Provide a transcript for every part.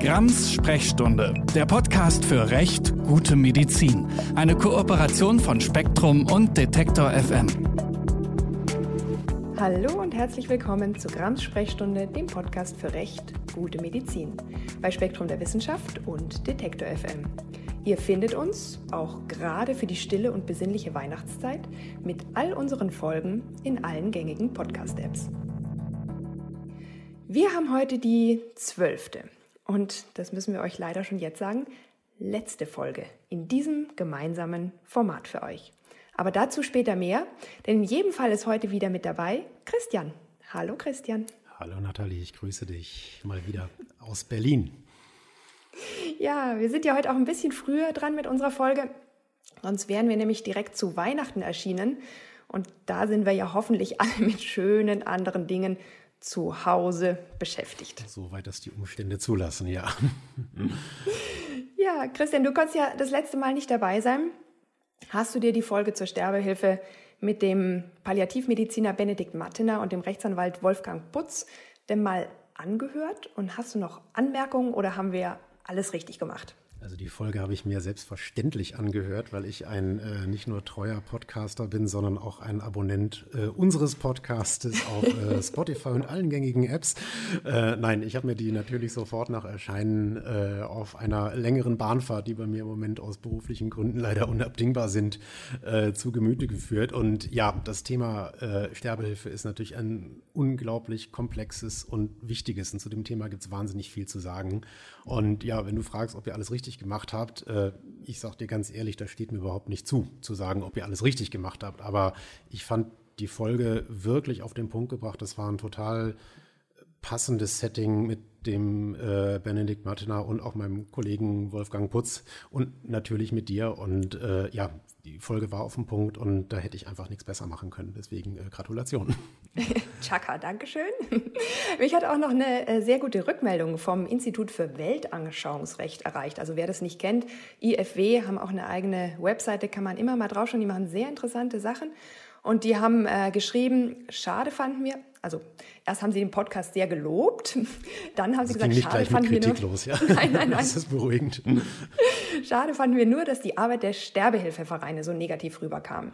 Grams Sprechstunde, der Podcast für Recht, gute Medizin. Eine Kooperation von Spektrum und Detektor FM. Hallo und herzlich willkommen zu Grams Sprechstunde, dem Podcast für Recht, gute Medizin. Bei Spektrum der Wissenschaft und Detektor FM. Ihr findet uns, auch gerade für die stille und besinnliche Weihnachtszeit, mit all unseren Folgen in allen gängigen Podcast-Apps. Wir haben heute die zwölfte und das müssen wir euch leider schon jetzt sagen, letzte Folge in diesem gemeinsamen Format für euch. Aber dazu später mehr, denn in jedem Fall ist heute wieder mit dabei Christian. Hallo Christian. Hallo Nathalie, ich grüße dich mal wieder aus Berlin. Ja, wir sind ja heute auch ein bisschen früher dran mit unserer Folge. Sonst wären wir nämlich direkt zu Weihnachten erschienen. Und da sind wir ja hoffentlich alle mit schönen anderen Dingen zu Hause beschäftigt. Soweit das die Umstände zulassen, ja. ja, Christian, du konntest ja das letzte Mal nicht dabei sein. Hast du dir die Folge zur Sterbehilfe mit dem Palliativmediziner Benedikt Mattener und dem Rechtsanwalt Wolfgang Putz denn mal angehört? Und hast du noch Anmerkungen oder haben wir alles richtig gemacht? Also die Folge habe ich mir selbstverständlich angehört, weil ich ein äh, nicht nur treuer Podcaster bin, sondern auch ein Abonnent äh, unseres Podcastes auf äh, Spotify und allen gängigen Apps. Äh, nein, ich habe mir die natürlich sofort nach Erscheinen äh, auf einer längeren Bahnfahrt, die bei mir im Moment aus beruflichen Gründen leider unabdingbar sind, äh, zu Gemüte geführt. Und ja, das Thema Sterbehilfe ist natürlich ein unglaublich komplexes und wichtiges. Und zu dem Thema gibt es wahnsinnig viel zu sagen. Und ja, wenn du fragst, ob ihr alles richtig gemacht habt, äh, ich sage dir ganz ehrlich, das steht mir überhaupt nicht zu, zu sagen, ob ihr alles richtig gemacht habt. Aber ich fand die Folge wirklich auf den Punkt gebracht. Das war ein total passendes Setting mit dem äh, Benedikt Martiner und auch meinem Kollegen Wolfgang Putz und natürlich mit dir. Und äh, ja, die Folge war auf dem Punkt und da hätte ich einfach nichts besser machen können. Deswegen äh, Gratulation. Chaka, Dankeschön. Mich hat auch noch eine äh, sehr gute Rückmeldung vom Institut für Weltanschauungsrecht erreicht. Also wer das nicht kennt, IFW haben auch eine eigene Webseite, kann man immer mal draufschauen. Die machen sehr interessante Sachen. Und die haben äh, geschrieben, schade fanden wir, also erst haben sie den Podcast sehr gelobt, dann haben sie gesagt, schade fanden wir nur. Los, ja? Nein, nein, nein. Das ist beruhigend. schade fanden wir nur, dass die Arbeit der Sterbehilfevereine so negativ rüberkam.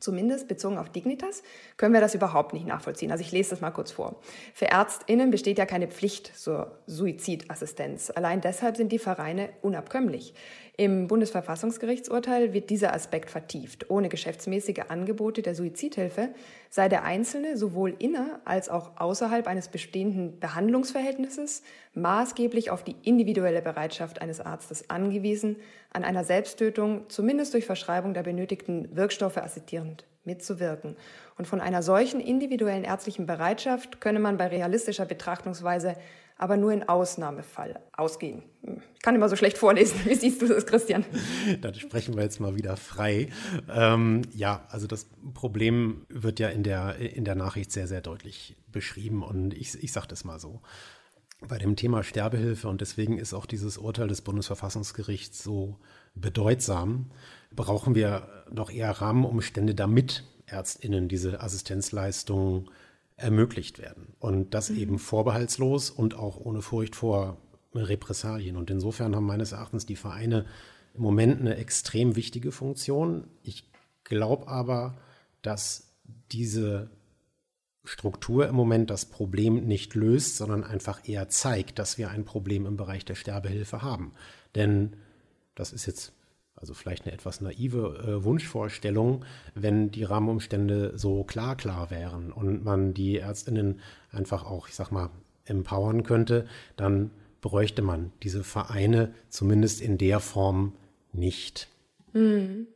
Zumindest bezogen auf Dignitas können wir das überhaupt nicht nachvollziehen. Also ich lese das mal kurz vor. Für Ärztinnen besteht ja keine Pflicht zur Suizidassistenz. Allein deshalb sind die Vereine unabkömmlich. Im Bundesverfassungsgerichtsurteil wird dieser Aspekt vertieft. Ohne geschäftsmäßige Angebote der Suizidhilfe sei der Einzelne sowohl inner als auch außerhalb eines bestehenden Behandlungsverhältnisses maßgeblich auf die individuelle Bereitschaft eines Arztes angewiesen, an einer Selbsttötung zumindest durch Verschreibung der benötigten Wirkstoffe assistierend mitzuwirken. Und von einer solchen individuellen ärztlichen Bereitschaft könne man bei realistischer Betrachtungsweise aber nur in Ausnahmefall ausgehen. Ich kann immer so schlecht vorlesen. Wie siehst du das, Christian? Dann sprechen wir jetzt mal wieder frei. Ähm, ja, also das Problem wird ja in der, in der Nachricht sehr, sehr deutlich beschrieben und ich, ich sage das mal so. Bei dem Thema Sterbehilfe und deswegen ist auch dieses Urteil des Bundesverfassungsgerichts so bedeutsam, brauchen wir noch eher Rahmenumstände, damit ÄrztInnen diese Assistenzleistungen ermöglicht werden. Und das mhm. eben vorbehaltslos und auch ohne Furcht vor Repressalien. Und insofern haben meines Erachtens die Vereine im Moment eine extrem wichtige Funktion. Ich glaube aber, dass diese Struktur im Moment das Problem nicht löst, sondern einfach eher zeigt, dass wir ein Problem im Bereich der Sterbehilfe haben. Denn das ist jetzt also vielleicht eine etwas naive äh, Wunschvorstellung, wenn die Rahmenumstände so klar klar wären und man die Ärztinnen einfach auch, ich sag mal, empowern könnte, dann bräuchte man diese Vereine zumindest in der Form nicht. Mhm.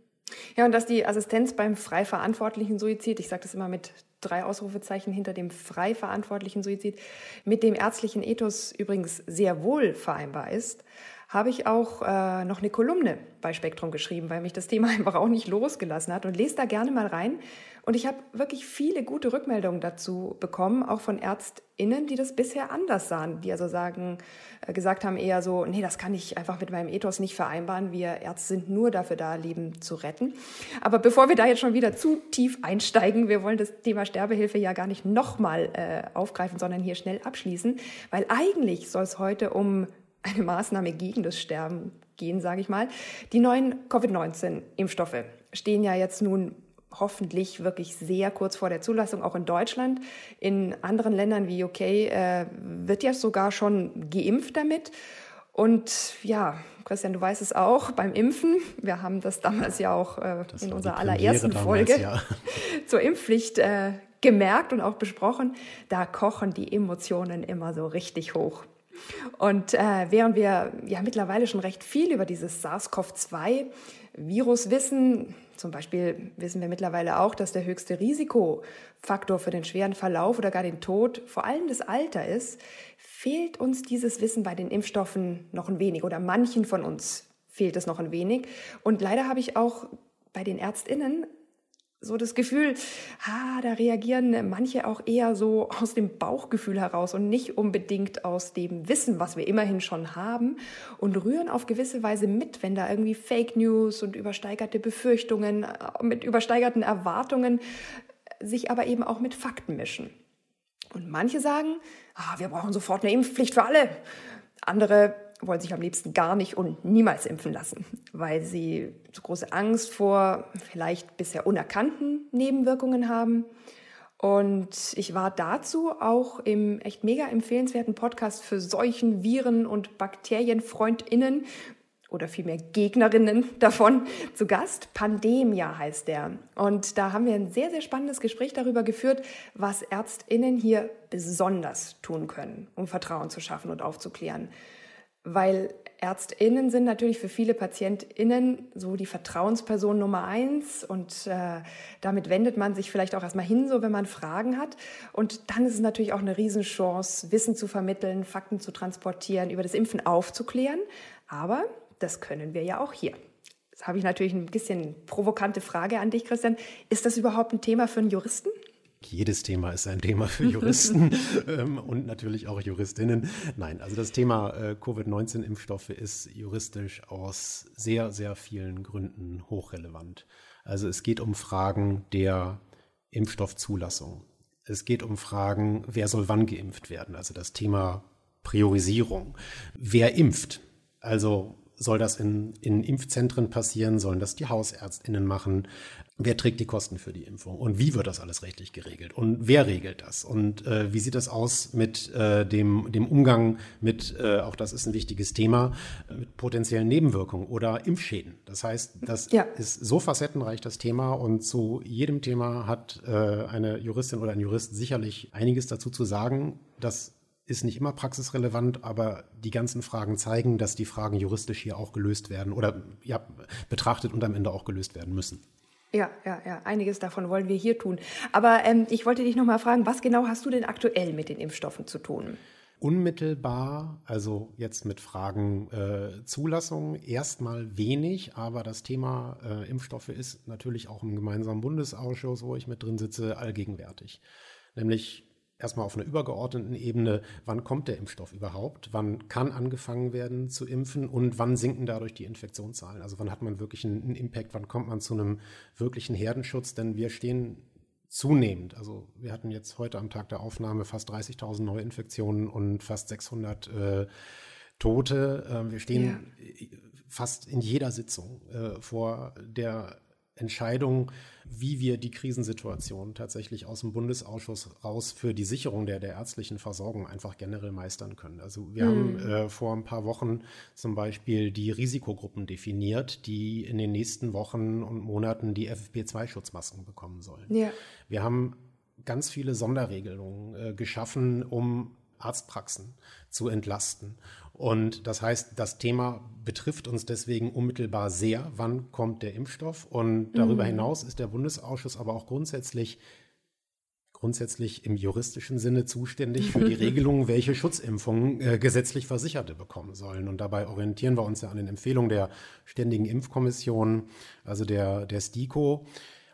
Ja, und dass die Assistenz beim frei verantwortlichen Suizid, ich sage das immer mit drei Ausrufezeichen hinter dem frei verantwortlichen Suizid, mit dem ärztlichen Ethos übrigens sehr wohl vereinbar ist, habe ich auch äh, noch eine Kolumne bei Spektrum geschrieben, weil mich das Thema einfach auch nicht losgelassen hat und lese da gerne mal rein. Und ich habe wirklich viele gute Rückmeldungen dazu bekommen, auch von ÄrztInnen, die das bisher anders sahen, die also sagen, äh, gesagt haben eher so, nee, das kann ich einfach mit meinem Ethos nicht vereinbaren. Wir Ärzte sind nur dafür da, Leben zu retten. Aber bevor wir da jetzt schon wieder zu tief einsteigen, wir wollen das Thema Sterbehilfe ja gar nicht nochmal äh, aufgreifen, sondern hier schnell abschließen, weil eigentlich soll es heute um eine Maßnahme gegen das Sterben gehen, sage ich mal. Die neuen Covid-19-Impfstoffe stehen ja jetzt nun hoffentlich wirklich sehr kurz vor der Zulassung, auch in Deutschland. In anderen Ländern wie UK äh, wird ja sogar schon geimpft damit. Und ja, Christian, du weißt es auch beim Impfen. Wir haben das damals ja auch äh, in unserer allerersten damals, Folge ja. zur Impfpflicht äh, gemerkt und auch besprochen. Da kochen die Emotionen immer so richtig hoch. Und äh, während wir ja mittlerweile schon recht viel über dieses SARS-CoV-2-Virus wissen, zum Beispiel wissen wir mittlerweile auch, dass der höchste Risikofaktor für den schweren Verlauf oder gar den Tod vor allem das Alter ist, fehlt uns dieses Wissen bei den Impfstoffen noch ein wenig oder manchen von uns fehlt es noch ein wenig. Und leider habe ich auch bei den Ärztinnen so das Gefühl, ah, da reagieren manche auch eher so aus dem Bauchgefühl heraus und nicht unbedingt aus dem Wissen, was wir immerhin schon haben und rühren auf gewisse Weise mit, wenn da irgendwie Fake News und übersteigerte Befürchtungen äh, mit übersteigerten Erwartungen sich aber eben auch mit Fakten mischen. Und manche sagen, ah, wir brauchen sofort eine Impfpflicht für alle. Andere wollen sich am liebsten gar nicht und niemals impfen lassen, weil sie so große Angst vor vielleicht bisher unerkannten Nebenwirkungen haben. Und ich war dazu auch im echt mega empfehlenswerten Podcast für Seuchen, Viren und BakterienfreundInnen oder vielmehr Gegnerinnen davon zu Gast. Pandemia heißt der. Und da haben wir ein sehr, sehr spannendes Gespräch darüber geführt, was ÄrztInnen hier besonders tun können, um Vertrauen zu schaffen und aufzuklären weil ÄrztInnen sind natürlich für viele PatientInnen so die Vertrauensperson Nummer eins und äh, damit wendet man sich vielleicht auch erstmal hin, so wenn man Fragen hat. Und dann ist es natürlich auch eine Riesenchance, Wissen zu vermitteln, Fakten zu transportieren, über das Impfen aufzuklären. Aber das können wir ja auch hier. Jetzt habe ich natürlich ein bisschen provokante Frage an dich, Christian. Ist das überhaupt ein Thema für einen Juristen? Jedes Thema ist ein Thema für Juristen ähm, und natürlich auch Juristinnen. Nein, also das Thema äh, Covid-19-Impfstoffe ist juristisch aus sehr, sehr vielen Gründen hochrelevant. Also es geht um Fragen der Impfstoffzulassung. Es geht um Fragen, wer soll wann geimpft werden. Also das Thema Priorisierung. Wer impft? Also soll das in, in Impfzentren passieren? Sollen das die Hausärztinnen machen? Wer trägt die Kosten für die Impfung? Und wie wird das alles rechtlich geregelt? Und wer regelt das? Und äh, wie sieht das aus mit äh, dem, dem Umgang mit, äh, auch das ist ein wichtiges Thema, mit potenziellen Nebenwirkungen oder Impfschäden? Das heißt, das ja. ist so facettenreich, das Thema. Und zu jedem Thema hat äh, eine Juristin oder ein Jurist sicherlich einiges dazu zu sagen. Das ist nicht immer praxisrelevant, aber die ganzen Fragen zeigen, dass die Fragen juristisch hier auch gelöst werden oder ja, betrachtet und am Ende auch gelöst werden müssen. Ja, ja, ja, einiges davon wollen wir hier tun. Aber ähm, ich wollte dich noch mal fragen, was genau hast du denn aktuell mit den Impfstoffen zu tun? Unmittelbar, also jetzt mit Fragen äh, Zulassung, erstmal wenig, aber das Thema äh, Impfstoffe ist natürlich auch im gemeinsamen Bundesausschuss, wo ich mit drin sitze, allgegenwärtig. Nämlich erstmal auf einer übergeordneten Ebene, wann kommt der Impfstoff überhaupt, wann kann angefangen werden zu impfen und wann sinken dadurch die Infektionszahlen. Also wann hat man wirklich einen, Impact, wann kommt man zu einem wirklichen Herdenschutz, denn wir stehen zunehmend. Also wir hatten jetzt heute am Tag der Aufnahme fast 30.000 Neuinfektionen und fast 600 äh, Tote. Äh, wir stehen ja. fast in jeder Sitzung äh, vor der Entscheidung, wie wir die Krisensituation tatsächlich aus dem Bundesausschuss raus für die Sicherung der, der ärztlichen Versorgung einfach generell meistern können. Also wir mhm. haben äh, vor ein paar Wochen zum Beispiel die Risikogruppen definiert, die in den nächsten Wochen und Monaten die FFP2-Schutzmasken bekommen sollen. Ja. Wir haben ganz viele Sonderregelungen äh, geschaffen, um Arztpraxen zu entlasten. Und das heißt, das Thema betrifft uns deswegen unmittelbar sehr. Wann kommt der Impfstoff? Und darüber mhm. hinaus ist der Bundesausschuss aber auch grundsätzlich grundsätzlich im juristischen Sinne zuständig für die Regelung, welche Schutzimpfungen äh, gesetzlich Versicherte bekommen sollen. Und dabei orientieren wir uns ja an den Empfehlungen der Ständigen Impfkommission, also der, der STIKO.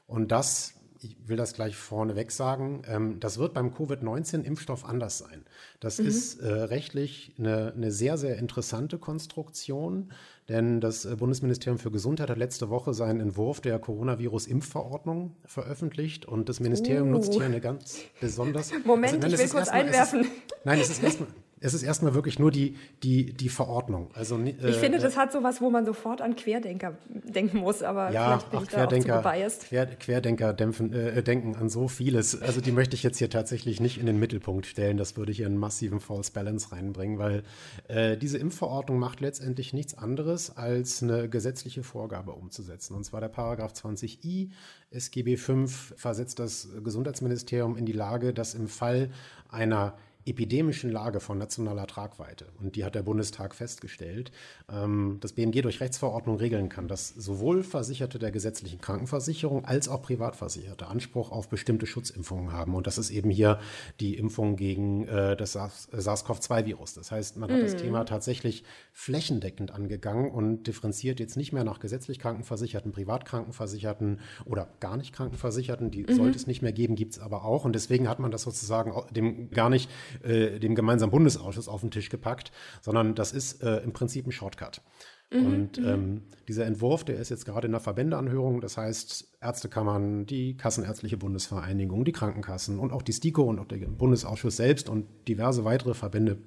Und das ich will das gleich vorneweg sagen, ähm, das wird beim Covid-19-Impfstoff anders sein. Das mhm. ist äh, rechtlich eine, eine, sehr, sehr interessante Konstruktion, denn das äh, Bundesministerium für Gesundheit hat letzte Woche seinen Entwurf der Coronavirus-Impfverordnung veröffentlicht und das Ministerium uh. nutzt hier eine ganz besonders. Moment, also, nein, ich will kurz einwerfen. Es ist, nein, es ist erstmal. Es ist erstmal wirklich nur die, die, die Verordnung. Also, äh, ich finde, das hat sowas, wo man sofort an Querdenker denken muss, aber ja, vielleicht bin ach, ich Querdenker, da auch Quer, Querdenker dämpfen, äh, denken an so vieles. Also die möchte ich jetzt hier tatsächlich nicht in den Mittelpunkt stellen. Das würde hier einen massiven False Balance reinbringen, weil äh, diese Impfverordnung macht letztendlich nichts anderes, als eine gesetzliche Vorgabe umzusetzen. Und zwar der Paragraph 20i SGB V versetzt das Gesundheitsministerium in die Lage, dass im Fall einer epidemischen Lage von nationaler Tragweite, und die hat der Bundestag festgestellt, ähm, das BMG durch Rechtsverordnung regeln kann, dass sowohl Versicherte der gesetzlichen Krankenversicherung als auch Privatversicherte Anspruch auf bestimmte Schutzimpfungen haben. Und das ist eben hier die Impfung gegen äh, das SARS-CoV-2-Virus. Das heißt, man hat mm. das mhm. Thema tatsächlich flächendeckend angegangen und differenziert jetzt nicht mehr nach gesetzlich Krankenversicherten, Privatkrankenversicherten oder gar nicht Krankenversicherten. Die mm sollte es nicht mehr geben, gibt es aber auch. Und deswegen hat man das sozusagen dem gar nicht äh, dem gemeinsamen Bundesausschuss auf den Tisch gepackt, sondern das ist äh, im Prinzip ein Shortcut. Mhm, und mhm. ähm, dieser Entwurf, der ist jetzt gerade in der Verbändeanhörung. Das heißt, Ärztekammern, die Kassenärztliche Bundesvereinigung, die Krankenkassen und auch die STIKO und auch der Bundesausschuss selbst und diverse weitere Verbände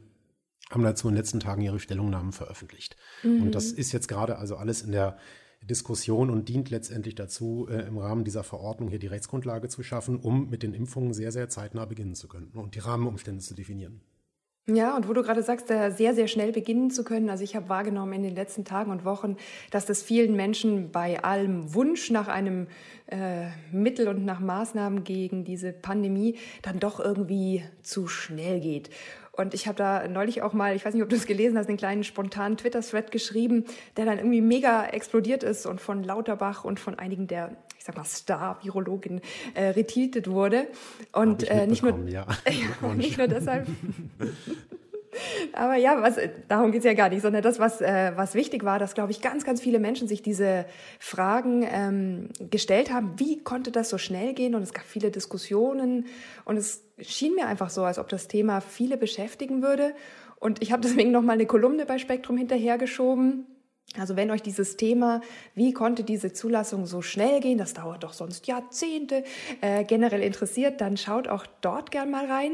haben dazu in den letzten Tagen ihre Stellungnahmen veröffentlicht. Mhm. Und das ist jetzt gerade also alles in der Diskussion und dient letztendlich dazu, äh, im Rahmen dieser Verordnung hier die Rechtsgrundlage zu schaffen, um mit den Impfungen sehr, sehr zeitnah beginnen zu können und die Rahmenumstände zu definieren. Ja, und wo du gerade sagst, sehr, sehr schnell beginnen zu können. Also ich habe wahrgenommen in den letzten Tagen und Wochen, dass das vielen Menschen bei allem Wunsch nach einem äh, Mittel und nach Maßnahmen gegen diese Pandemie dann doch irgendwie zu schnell geht. Und ich habe da neulich auch mal, ich weiß nicht, ob du es gelesen hast, einen kleinen spontanen Twitter-Thread geschrieben, der dann irgendwie mega explodiert ist und von Lauterbach und von einigen der, ich sag mal, Star-Virologin äh, retweetet wurde. Und äh, nicht, nur, ja. nicht nur deshalb. Aber ja, was, darum geht's ja gar nicht, sondern das, was, äh, was wichtig war, dass, glaube ich, ganz, ganz viele Menschen sich diese Fragen ähm, gestellt haben, wie konnte das so schnell gehen? Und es gab viele Diskussionen und es schien mir einfach so, als ob das Thema viele beschäftigen würde. Und ich habe deswegen noch mal eine Kolumne bei Spektrum hinterhergeschoben. Also wenn euch dieses Thema, wie konnte diese Zulassung so schnell gehen, das dauert doch sonst Jahrzehnte, äh, generell interessiert, dann schaut auch dort gern mal rein.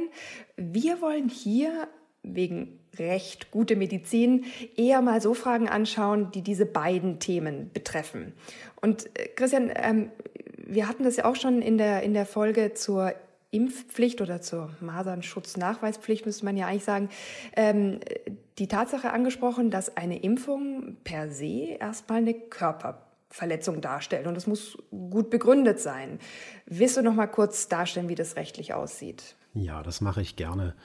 Wir wollen hier wegen Recht, gute Medizin, eher mal so Fragen anschauen, die diese beiden Themen betreffen. Und äh, Christian, ähm, wir hatten das ja auch schon in der, in der Folge zur Impfpflicht oder zur Masernschutznachweispflicht, müsste man ja eigentlich sagen, ähm, die Tatsache angesprochen, dass eine Impfung per se erstmal eine Körperverletzung darstellt und das muss gut begründet sein. Willst du noch mal kurz darstellen, wie das rechtlich aussieht? Ja, das mache ich gerne.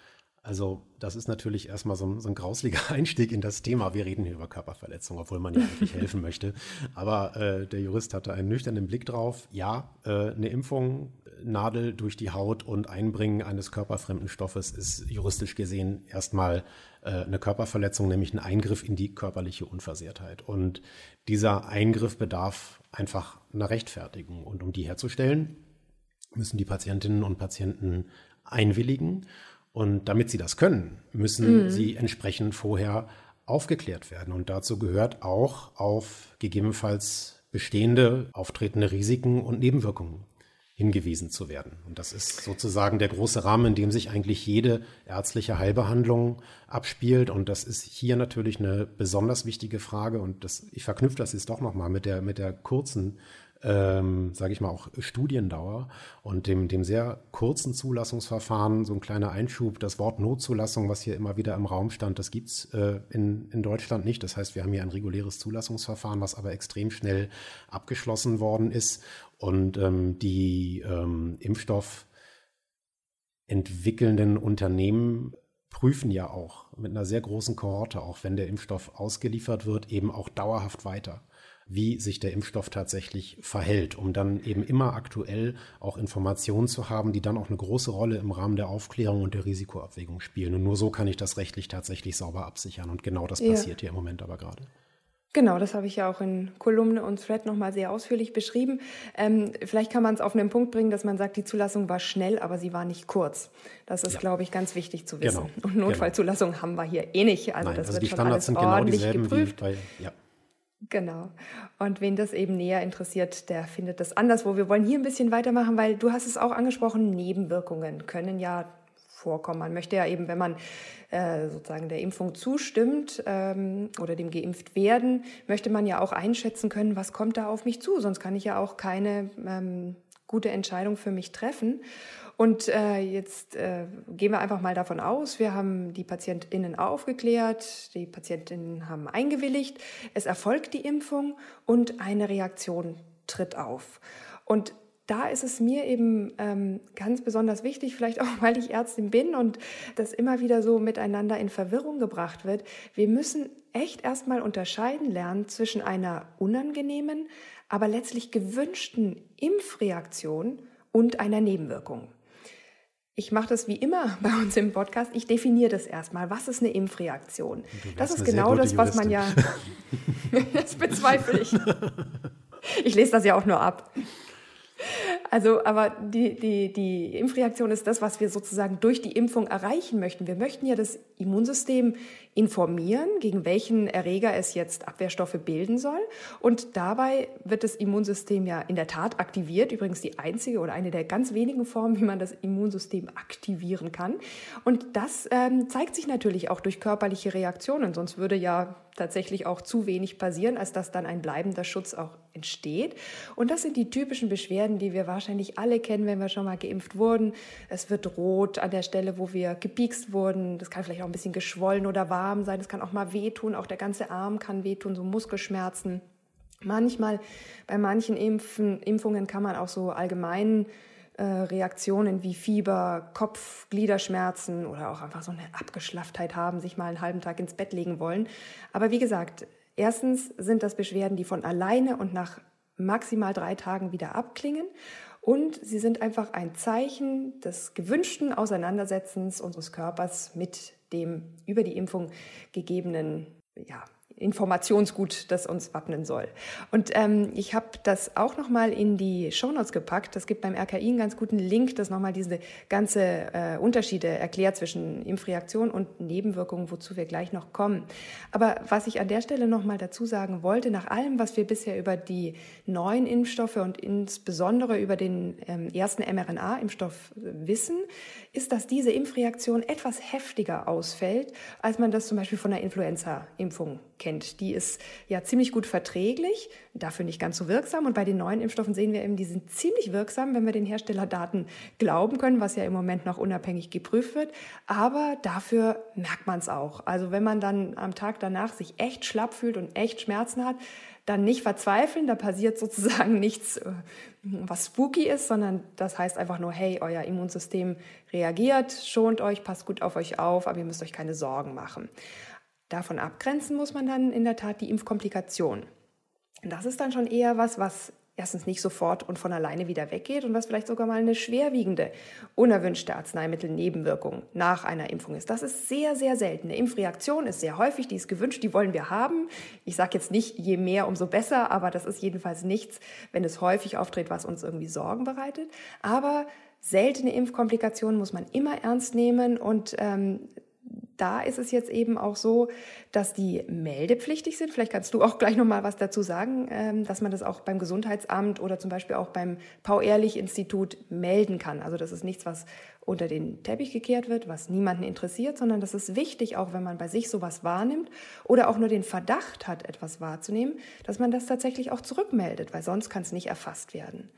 Also das ist natürlich erstmal so ein, so ein grausliger Einstieg in das Thema. Wir reden hier über Körperverletzung, obwohl man ja eigentlich helfen möchte. Aber äh, der Jurist hatte einen nüchternen Blick drauf. Ja, äh, eine Impfung, Nadel durch die Haut und Einbringen eines körperfremden Stoffes ist juristisch gesehen erstmal äh, eine Körperverletzung, nämlich ein Eingriff in die körperliche Unversehrtheit. Und dieser Eingriff bedarf einfach einer Rechtfertigung. Und um die herzustellen, müssen die Patientinnen und Patienten einwilligen. Und damit sie das können, müssen mhm. sie entsprechend vorher aufgeklärt werden. Und dazu gehört auch auf gegebenenfalls bestehende auftretende Risiken und Nebenwirkungen hingewiesen zu werden. Und das ist sozusagen der große Rahmen, in dem sich eigentlich jede ärztliche Heilbehandlung abspielt. Und das ist hier natürlich eine besonders wichtige Frage. Und das, ich verknüpfe das jetzt doch nochmal mit der, mit der kurzen ähm, sage ich mal, auch Studiendauer und dem, dem sehr kurzen Zulassungsverfahren, so ein kleiner Einschub, das Wort Notzulassung, was hier immer wieder im Raum stand, das gibt's äh, in, in Deutschland nicht. Das heißt, wir haben hier ein reguläres Zulassungsverfahren, was aber extrem schnell abgeschlossen worden ist. Und ähm, die ähm, Impfstoff entwickelnden Unternehmen prüfen ja auch mit einer sehr großen Kohorte, auch wenn der Impfstoff ausgeliefert wird, eben auch dauerhaft weiter wie sich der Impfstoff tatsächlich verhält, um dann eben immer aktuell auch Informationen zu haben, die dann auch eine große Rolle im Rahmen der Aufklärung und der Risikoabwägung spielen. Und nur so kann ich das rechtlich tatsächlich sauber absichern. Und genau das passiert ja. hier im Moment aber gerade. Genau, das habe ich ja auch in Kolumne und Thread nochmal sehr ausführlich beschrieben. Ähm, vielleicht kann man es auf einen Punkt bringen, dass man sagt, die Zulassung war schnell, aber sie war nicht kurz. Das ist, ja. glaube ich, ganz wichtig zu wissen. Genau. Und Notfallzulassung genau. haben wir hier eh nicht. Also Nein, das also wird die Standards schon alles sind genau dieselben geprüft. Bei, ja. Genau. Und wen das eben näher interessiert, der findet das anderswo. Wir wollen hier ein bisschen weitermachen, weil du hast es auch angesprochen, Nebenwirkungen können ja vorkommen. Man möchte ja eben, wenn man äh, sozusagen der Impfung zustimmt ähm, oder dem geimpft werden, möchte man ja auch einschätzen können, was kommt da auf mich zu. Sonst kann ich ja auch keine ähm, gute Entscheidung für mich treffen. Und äh, jetzt äh, gehen wir einfach mal davon aus, wir haben die PatientInnen aufgeklärt, die PatientInnen haben eingewilligt, es erfolgt die Impfung und eine Reaktion tritt auf. Und da ist es mir eben ähm, ganz besonders wichtig, vielleicht auch weil ich Ärztin bin und das immer wieder so miteinander in Verwirrung gebracht wird. Wir müssen echt erstmal unterscheiden lernen zwischen einer unangenehmen, aber letztlich gewünschten Impfreaktion und einer Nebenwirkung. Ich mache das wie immer bei uns im Podcast. Ich definiere das erstmal. Was ist eine Impfreaktion? Das ist genau das, was man ja. das bezweifle ich. Ich lese das ja auch nur ab. Also, aber die, die, die Impfreaktion ist das, was wir sozusagen durch die Impfung erreichen möchten. Wir möchten ja das Immunsystem informieren, gegen welchen Erreger es jetzt Abwehrstoffe bilden soll. Und dabei wird das Immunsystem ja in der Tat aktiviert. Übrigens die einzige oder eine der ganz wenigen Formen, wie man das Immunsystem aktivieren kann. Und das ähm, zeigt sich natürlich auch durch körperliche Reaktionen. Sonst würde ja tatsächlich auch zu wenig passieren, als dass dann ein bleibender Schutz auch entsteht. Und das sind die typischen Beschwerden, die wir wahrscheinlich alle kennen, wenn wir schon mal geimpft wurden. Es wird rot an der Stelle, wo wir gepiekst wurden. Das kann vielleicht auch ein bisschen geschwollen oder warm sein. Es kann auch mal wehtun. Auch der ganze Arm kann wehtun, so Muskelschmerzen. Manchmal, bei manchen Impfen, Impfungen kann man auch so allgemeinen äh, Reaktionen wie Fieber, Kopf, Gliederschmerzen oder auch einfach so eine Abgeschlafftheit haben, sich mal einen halben Tag ins Bett legen wollen. Aber wie gesagt, erstens sind das Beschwerden, die von alleine und nach maximal drei Tagen wieder abklingen. Und sie sind einfach ein Zeichen des gewünschten Auseinandersetzens unseres Körpers mit dem über die Impfung gegebenen ja, Informationsgut, das uns wappnen soll. Und ähm, ich habe das auch nochmal in die Shownotes gepackt. Das gibt beim RKI einen ganz guten Link, das nochmal diese ganze äh, Unterschiede erklärt zwischen Impfreaktion und Nebenwirkungen, wozu wir gleich noch kommen. Aber was ich an der Stelle nochmal dazu sagen wollte, nach allem, was wir bisher über die neuen Impfstoffe und insbesondere über den ähm, ersten mRNA-Impfstoff wissen, ist, dass diese Impfreaktion etwas heftiger ausfällt, als man das zum Beispiel von der Influenza-Impfung kennt. Die ist ja ziemlich gut verträglich, dafür nicht ganz so wirksam. Und bei den neuen Impfstoffen sehen wir eben, die sind ziemlich wirksam, wenn wir den Herstellerdaten glauben können, was ja im Moment noch unabhängig geprüft wird. Aber dafür merkt man es auch. Also wenn man dann am Tag danach sich echt schlapp fühlt und echt Schmerzen hat, dann nicht verzweifeln, da passiert sozusagen nichts, äh, was spooky ist, sondern das heißt einfach nur, hey, euer Immunsystem reagiert, schont euch, passt gut auf euch auf, aber ihr müsst euch keine Sorgen machen. Davon abgrenzen muss man dann in der Tat die Impfkomplikation. Das ist dann schon eher was, was erstens nicht sofort und von alleine wieder weggeht und was vielleicht sogar mal eine schwerwiegende, unerwünschte Arzneimittelnebenwirkung nach einer Impfung ist. Das ist sehr, sehr selten. Eine Impfreaktion ist sehr häufig, die ist gewünscht, die wollen wir haben. Ich sage jetzt nicht, je mehr, umso besser, aber das ist jedenfalls nichts, wenn es häufig auftritt, was uns irgendwie Sorgen bereitet. Aber seltene Impfkomplikationen muss man immer ernst nehmen und ähm, da ist es jetzt eben auch so, dass die meldepflichtig sind. Vielleicht kannst du auch gleich noch mal was dazu sagen, ähm, dass man das auch beim Gesundheitsamt oder zum Beispiel auch beim Paul-Ehrlich-Institut melden kann. Also das ist nichts, was unter den Teppich gekehrt wird, was niemanden interessiert, sondern das ist wichtig, auch wenn man bei sich sowas wahrnimmt oder auch nur den Verdacht hat, etwas wahrzunehmen, dass man das tatsächlich auch zurückmeldet, weil sonst kann es nicht erfasst werden.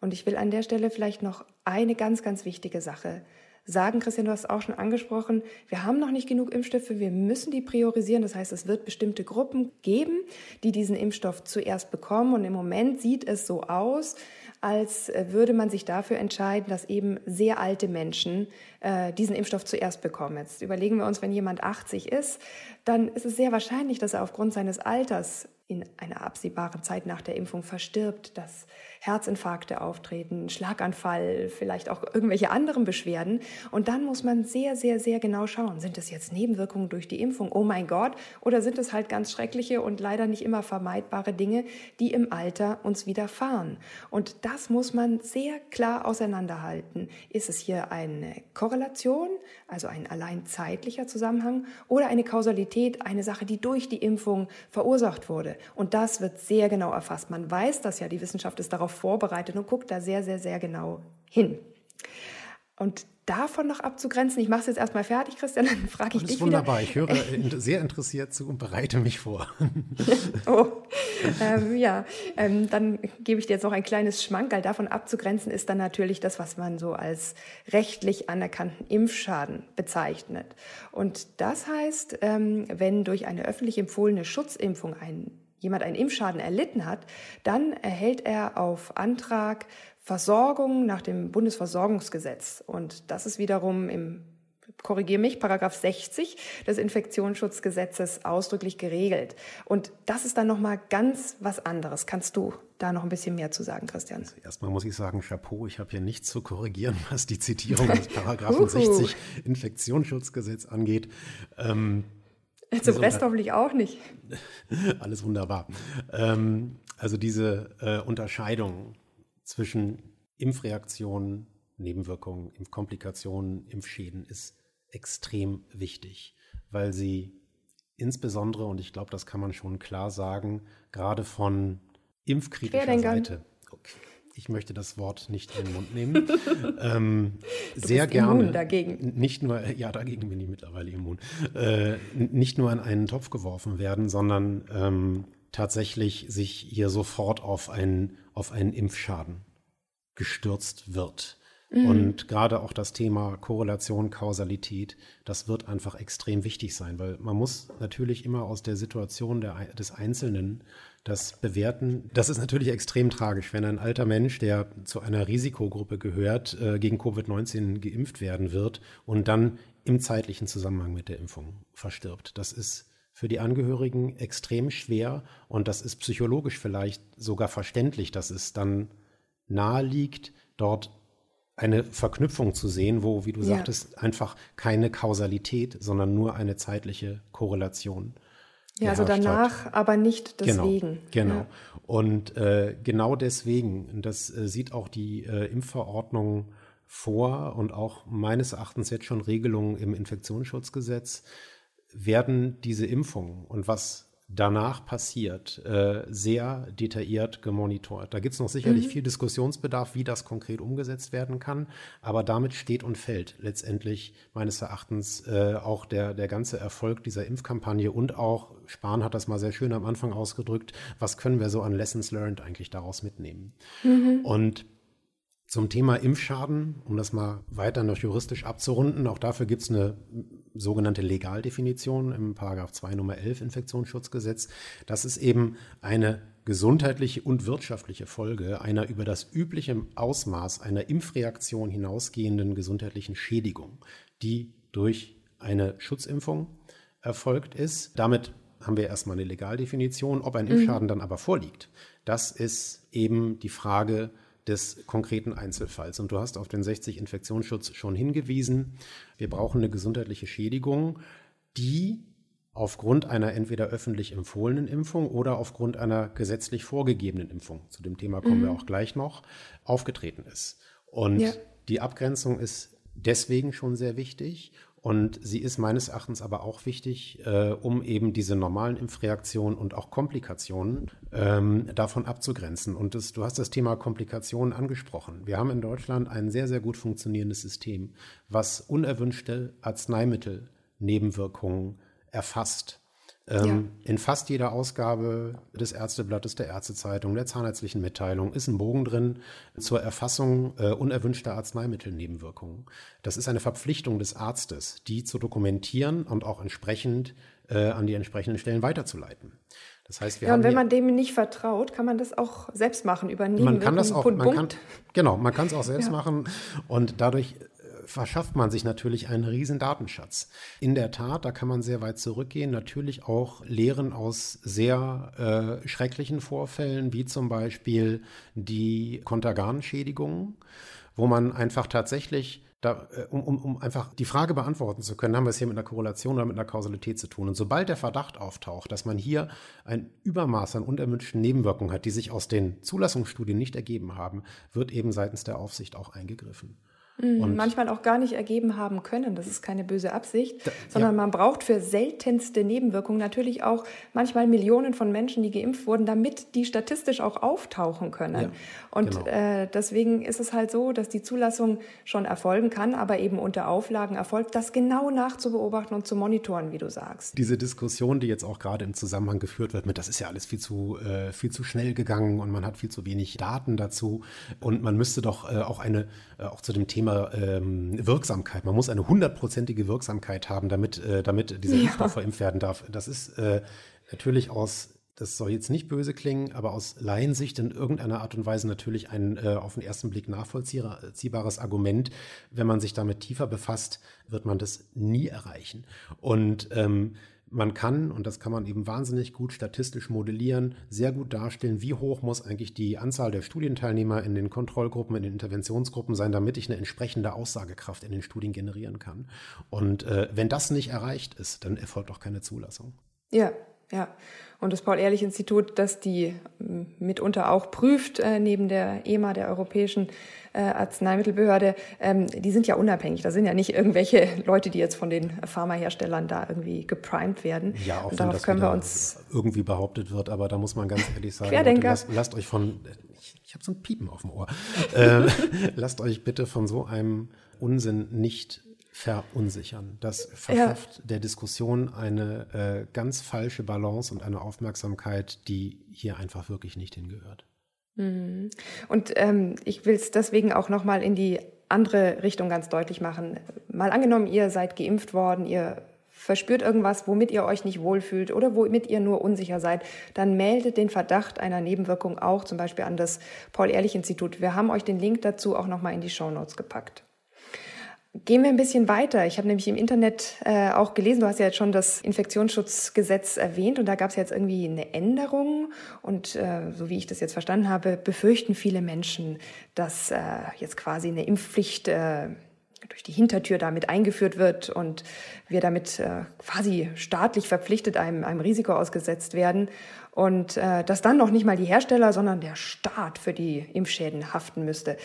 Und ich will an der Stelle vielleicht noch eine ganz, ganz wichtige Sache sagen, Christian, du hast auch schon angesprochen, wir haben noch nicht genug Impfstoffe, wir müssen die priorisieren. Das heißt, es wird bestimmte Gruppen geben, die diesen Impfstoff zuerst bekommen. Und im Moment sieht es so aus, als äh, würde man sich dafür entscheiden, dass eben sehr alte Menschen äh, diesen Impfstoff zuerst bekommen. Jetzt überlegen wir uns, wenn jemand 80 ist, dann ist es sehr wahrscheinlich, dass er aufgrund seines Alters in einer absehbaren Zeit nach der Impfung verstirbt, dass Herzinfarkte auftreten, Schlaganfall, vielleicht auch irgendwelche anderen Beschwerden. Und dann muss man sehr, sehr, sehr genau schauen, sind es jetzt Nebenwirkungen durch die Impfung, oh mein Gott, oder sind es halt ganz schreckliche und leider nicht immer vermeidbare Dinge, die im Alter uns widerfahren. Und das muss man sehr klar auseinanderhalten. Ist es hier eine Korrelation, also ein allein zeitlicher Zusammenhang, oder eine Kausalität, eine Sache, die durch die Impfung verursacht wurde? Und das wird sehr genau erfasst. Man weiß das ja, die Wissenschaft ist darauf vorbereitet und guckt da sehr, sehr, sehr genau hin. Und davon noch abzugrenzen? Ich mache es jetzt erstmal fertig, Christian, dann frage ich das dich ist wunderbar. wieder. Ich höre sehr interessiert zu und bereite mich vor. oh, ähm, ja, ähm, dann gebe ich dir jetzt noch ein kleines Schmankerl. Davon abzugrenzen ist dann natürlich das, was man so als rechtlich anerkannten Impfschaden bezeichnet. Und das heißt, ähm, wenn durch eine öffentlich empfohlene Schutzimpfung ein jemand einen Impfschaden erlitten hat, dann erhält er auf Antrag Versorgung nach dem Bundesversorgungsgesetz. Und das ist wiederum im korrigiere mich, Paragraph 60 des Infektionsschutzgesetzes ausdrücklich geregelt. Und das ist dann nochmal ganz was anderes. Kannst du da noch ein bisschen mehr zu sagen, Christian? Also erstmal muss ich sagen, Chapeau, ich habe hier nichts zu korrigieren, was die Zitierung des Paragraphen 60 Infektionsschutzgesetz angeht. Ähm, Zum Rest hoffentlich auch nicht. Alles wunderbar. Ähm, also diese äh, Unterscheidung zwischen Impfreaktionen, Nebenwirkungen, Impfkomplikationen, Impfschäden ist extrem wichtig, weil sie insbesondere, und ich glaube, das kann man schon klar sagen, gerade von impfkritischer Seite, okay, ich möchte das Wort nicht in den Mund nehmen, ähm, sehr gerne, dagegen. nicht nur, ja, dagegen bin ich mittlerweile immun, äh, nicht nur in einen Topf geworfen werden, sondern ähm, tatsächlich sich hier sofort auf einen, auf einen Impfschaden gestürzt wird. Mhm. Und gerade auch das Thema Korrelation, Kausalität, das wird einfach extrem wichtig sein, weil man muss natürlich immer aus der Situation der, des Einzelnen das bewerten. Das ist natürlich extrem tragisch, wenn ein alter Mensch, der zu einer Risikogruppe gehört, äh, gegen Covid-19 geimpft werden wird und dann im zeitlichen Zusammenhang mit der Impfung verstirbt. Das ist für die Angehörigen extrem schwer und das ist psychologisch vielleicht sogar verständlich, dass es dann nahe liegt, dort eine Verknüpfung zu sehen, wo, wie du ja. sagtest, einfach keine Kausalität, sondern nur eine zeitliche Korrelation. Ja, also danach, hat. aber nicht genau, deswegen. Genau. genau. Und äh, genau deswegen, das äh, sieht auch die äh, Impfverordnung vor und auch meines Erachtens jetzt schon Regelungen im Infektionsschutzgesetz, werden diese Impfungen und was danach passiert, äh, sehr detailliert gemonitort. Da gibt es noch sicherlich mhm. viel Diskussionsbedarf, wie das konkret umgesetzt werden kann, aber damit steht und fällt letztendlich meines Erachtens äh, auch der, der ganze Erfolg dieser Impfkampagne und auch, Spahn hat das mal sehr schön am Anfang ausgedrückt, was können wir so an Lessons learned eigentlich daraus mitnehmen. Mhm. Und zum Thema Impfschaden, um das mal weiter noch juristisch abzurunden, auch dafür gibt es eine sogenannte Legaldefinition im Paragraph 2 Nummer 11 Infektionsschutzgesetz. Das ist eben eine gesundheitliche und wirtschaftliche Folge einer über das übliche Ausmaß einer Impfreaktion hinausgehenden gesundheitlichen Schädigung, die durch eine Schutzimpfung erfolgt ist. Damit haben wir erstmal eine Legaldefinition. Ob ein. Impfschaden mhm. dann aber vorliegt, das ist eben die Frage, des konkreten Einzelfalls. Und du hast auf den 60 Infektionsschutz schon hingewiesen. Wir brauchen eine gesundheitliche Schädigung, die aufgrund einer entweder öffentlich empfohlenen Impfung oder aufgrund einer gesetzlich vorgegebenen Impfung, zu dem Thema kommen mhm. wir auch gleich noch, aufgetreten ist. Und ja. die Abgrenzung ist deswegen schon sehr wichtig. Und sie ist meines Erachtens aber auch wichtig, äh, um eben diese normalen Impfreaktionen und auch Komplikationen ähm, davon abzugrenzen. Und das, du hast das Thema Komplikationen angesprochen. Wir haben in Deutschland ein sehr, sehr gut funktionierendes System, was unerwünschte Arzneimittelnebenwirkungen erfasst ähm, ja. In fast jeder Ausgabe des Ärzteblattes, der Ärztezeitung, der Zahnärztlichen Mitteilung ist ein Bogen drin zur Erfassung äh, unerwünschter Arzneimittelnebenwirkungen. Das ist eine Verpflichtung des Arztes, die zu dokumentieren und auch entsprechend äh, an die entsprechenden Stellen weiterzuleiten. Das heißt, wir ja, und wenn man dem nicht vertraut, kann man das auch selbst machen über Man kann das auch, man kann, genau, man kann es auch selbst ja. machen und dadurch verschafft man sich natürlich einen riesen Datenschatz. In der Tat, da kann man sehr weit zurückgehen, natürlich auch Lehren aus sehr äh, schrecklichen Vorfällen, wie zum Beispiel die Kontergan-Schädigungen, wo man einfach tatsächlich da, äh, um, um, um einfach die Frage beantworten zu können, haben wir es hier mit einer Korrelation oder mit einer Kausalität zu tun. Und sobald der Verdacht auftaucht, dass man hier ein Übermaß an unerwünschten Nebenwirkungen hat, die sich aus den Zulassungsstudien nicht ergeben haben, wird eben seitens der Aufsicht auch eingegriffen. Mhm, und manchmal auch gar nicht ergeben haben können. Das ist keine böse Absicht, da, sondern ja. man braucht für seltenste Nebenwirkungen natürlich auch manchmal Millionen von Menschen, die geimpft wurden, damit die statistisch auch auftauchen können. Ja, und genau. äh, deswegen ist es halt so, dass die Zulassung schon erfolgen kann, aber eben unter Auflagen erfolgt, das genau nachzubeobachten und zu monitoren, wie du sagst. Diese Diskussion, die jetzt auch gerade im Zusammenhang geführt wird mit, das ist ja alles viel zu, äh, viel zu schnell gegangen und man hat viel zu wenig Daten dazu und man müsste doch äh, auch eine, auch zu dem Thema ähm, Wirksamkeit, man muss eine hundertprozentige Wirksamkeit haben, damit, äh, damit dieser ja. Impfstoff verimpft werden darf. Das ist äh, natürlich aus das soll jetzt nicht böse klingen, aber aus Laiensicht in irgendeiner Art und Weise natürlich ein äh, auf den ersten Blick nachvollziehbares Argument. Wenn man sich damit tiefer befasst, wird man das nie erreichen. Und ähm, man kann, und das kann man eben wahnsinnig gut statistisch modellieren, sehr gut darstellen, wie hoch muss eigentlich die Anzahl der Studienteilnehmer in den Kontrollgruppen, in den Interventionsgruppen sein, damit ich eine entsprechende Aussagekraft in den Studien generieren kann. Und äh, wenn das nicht erreicht ist, dann erfolgt auch keine Zulassung. Ja, ja. Und das Paul-Ehrlich-Institut, das die mitunter auch prüft, äh, neben der EMA, der Europäischen äh, Arzneimittelbehörde, ähm, die sind ja unabhängig. Da sind ja nicht irgendwelche Leute, die jetzt von den Pharmaherstellern da irgendwie geprimed werden. Ja, auch wenn das können wir uns irgendwie behauptet wird, aber da muss man ganz ehrlich sagen, Leute, lasst, lasst, euch von, ich, ich habe so ein Piepen auf dem Ohr, äh, lasst euch bitte von so einem Unsinn nicht verunsichern. Das verschafft ja. der Diskussion eine äh, ganz falsche Balance und eine Aufmerksamkeit, die hier einfach wirklich nicht hingehört. Mhm. Und ähm, ich will es deswegen auch nochmal in die andere Richtung ganz deutlich machen. Mal angenommen, ihr seid geimpft worden, ihr verspürt irgendwas, womit ihr euch nicht wohlfühlt oder womit ihr nur unsicher seid, dann meldet den Verdacht einer Nebenwirkung auch zum Beispiel an das Paul-Ehrlich-Institut. Wir haben euch den Link dazu auch nochmal in die Show Notes gepackt. Gehen wir ein bisschen weiter. Ich habe nämlich im Internet äh, auch gelesen, du hast ja jetzt schon das Infektionsschutzgesetz erwähnt und da gab es jetzt irgendwie eine Änderung und äh, so wie ich das jetzt verstanden habe, befürchten viele Menschen, dass äh, jetzt quasi eine Impfpflicht äh, durch die Hintertür damit eingeführt wird und wir damit äh, quasi staatlich verpflichtet einem, einem Risiko ausgesetzt werden und äh, dass dann noch nicht mal die Hersteller, sondern der Staat für die Impfschäden haften müsste.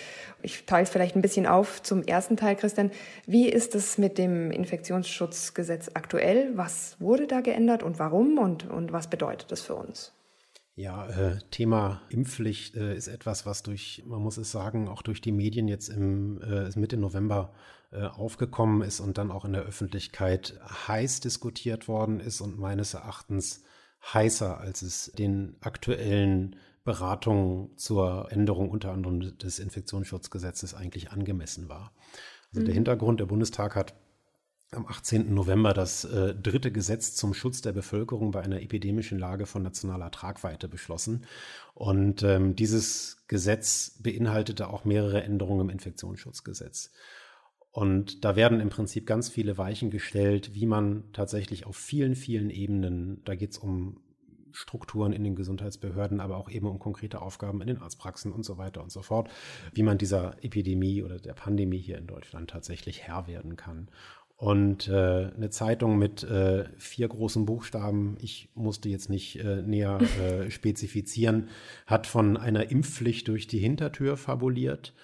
Ich teile es vielleicht ein bisschen auf zum ersten Teil, Christian. Wie ist es mit dem Infektionsschutzgesetz aktuell? Was wurde da geändert und warum und, und was bedeutet das für uns? Ja, äh, Thema Impfpflicht äh, ist etwas, was durch, man muss es sagen, auch durch die Medien jetzt im äh, Mitte November äh, aufgekommen ist und dann auch in der Öffentlichkeit heiß diskutiert worden ist und meines Erachtens heißer, als es den aktuellen Beratungen zur Änderung unter anderem des Infektionsschutzgesetzes eigentlich angemessen war. Also mhm. der Hintergrund, der Bundestag hat am 18. November das äh, dritte Gesetz zum Schutz der Bevölkerung bei einer epidemischen Lage von nationaler Tragweite beschlossen. Und ähm, dieses Gesetz beinhaltete auch mehrere Änderungen im Infektionsschutzgesetz. Und da werden im Prinzip ganz viele Weichen gestellt, wie man tatsächlich auf vielen, vielen Ebenen, da geht es um Strukturen in den Gesundheitsbehörden, aber auch eben um konkrete Aufgaben in den Arztpraxen und so weiter und so fort, wie man dieser Epidemie oder der Pandemie hier in Deutschland tatsächlich Herr werden kann. Und äh, eine Zeitung mit äh, vier großen Buchstaben, ich musste jetzt nicht äh, näher äh, spezifizieren, hat von einer Impfpflicht durch die Hintertür fabuliert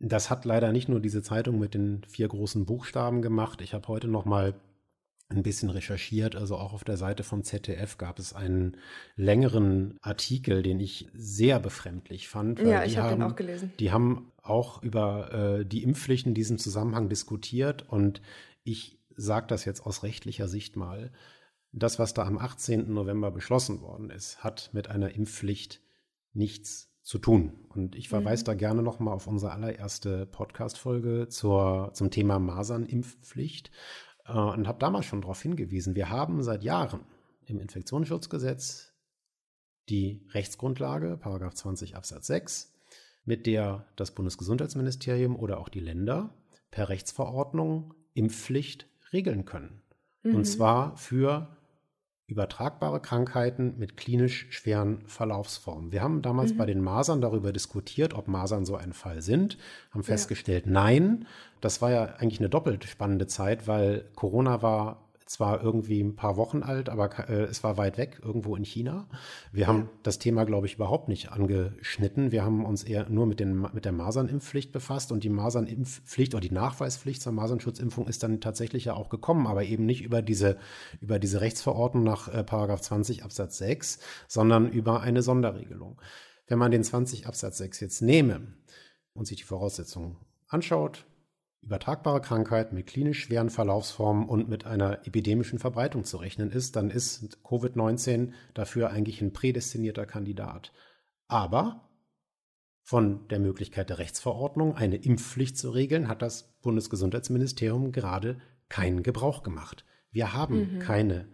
das hat leider nicht nur diese Zeitung mit den vier großen Buchstaben gemacht. Ich habe heute noch mal ein bisschen recherchiert. Also auch auf der Seite vom ZDF gab es einen längeren Artikel, den ich sehr befremdlich fand. ja, ich habe hab den auch gelesen. Die haben auch über äh, die Impfpflicht in diesem Zusammenhang diskutiert und ich sage das jetzt aus rechtlicher Sicht mal. Das, was da am 18. November beschlossen worden ist, hat mit einer Impfpflicht nichts zu tun. Und ich verweise mhm. da gerne nochmal auf unsere allererste Podcast-Folge zum Thema Masernimpfpflicht äh, und habe damals schon darauf hingewiesen, wir haben seit Jahren im Infektionsschutzgesetz die Rechtsgrundlage, Paragraph 20 Absatz 6, mit der das Bundesgesundheitsministerium oder auch die Länder per Rechtsverordnung Impfpflicht regeln können. Mhm. Und zwar für übertragbare Krankheiten mit klinisch schweren Verlaufsformen. Wir haben damals mhm. bei den Masern darüber diskutiert, ob Masern so ein Fall sind, haben festgestellt, ja. nein. Das war ja eigentlich eine doppelt spannende Zeit, weil Corona war zwar irgendwie ein paar Wochen alt, aber äh, es war weit weg, irgendwo in China. Wir haben das Thema, glaube ich, überhaupt nicht angeschnitten. Wir haben uns eher nur mit, den, mit der Masernimpfpflicht befasst und die Masernimpfpflicht oder die Nachweispflicht zur Masernschutzimpfung ist dann tatsächlich ja auch gekommen, aber eben nicht über diese, über diese Rechtsverordnung nach äh, Paragraph 20 Absatz 6, sondern über eine Sonderregelung. Wenn man den 20 Absatz 6 jetzt nehme und sich die Voraussetzungen anschaut, übertragbare Krankheit mit klinisch schweren Verlaufsformen und mit einer epidemischen Verbreitung zu rechnen ist, dann ist Covid-19 dafür eigentlich ein prädestinierter Kandidat. Aber von der Möglichkeit der Rechtsverordnung, eine Impfpflicht zu regeln, hat das Bundesgesundheitsministerium gerade keinen Gebrauch gemacht. Wir haben mhm. keine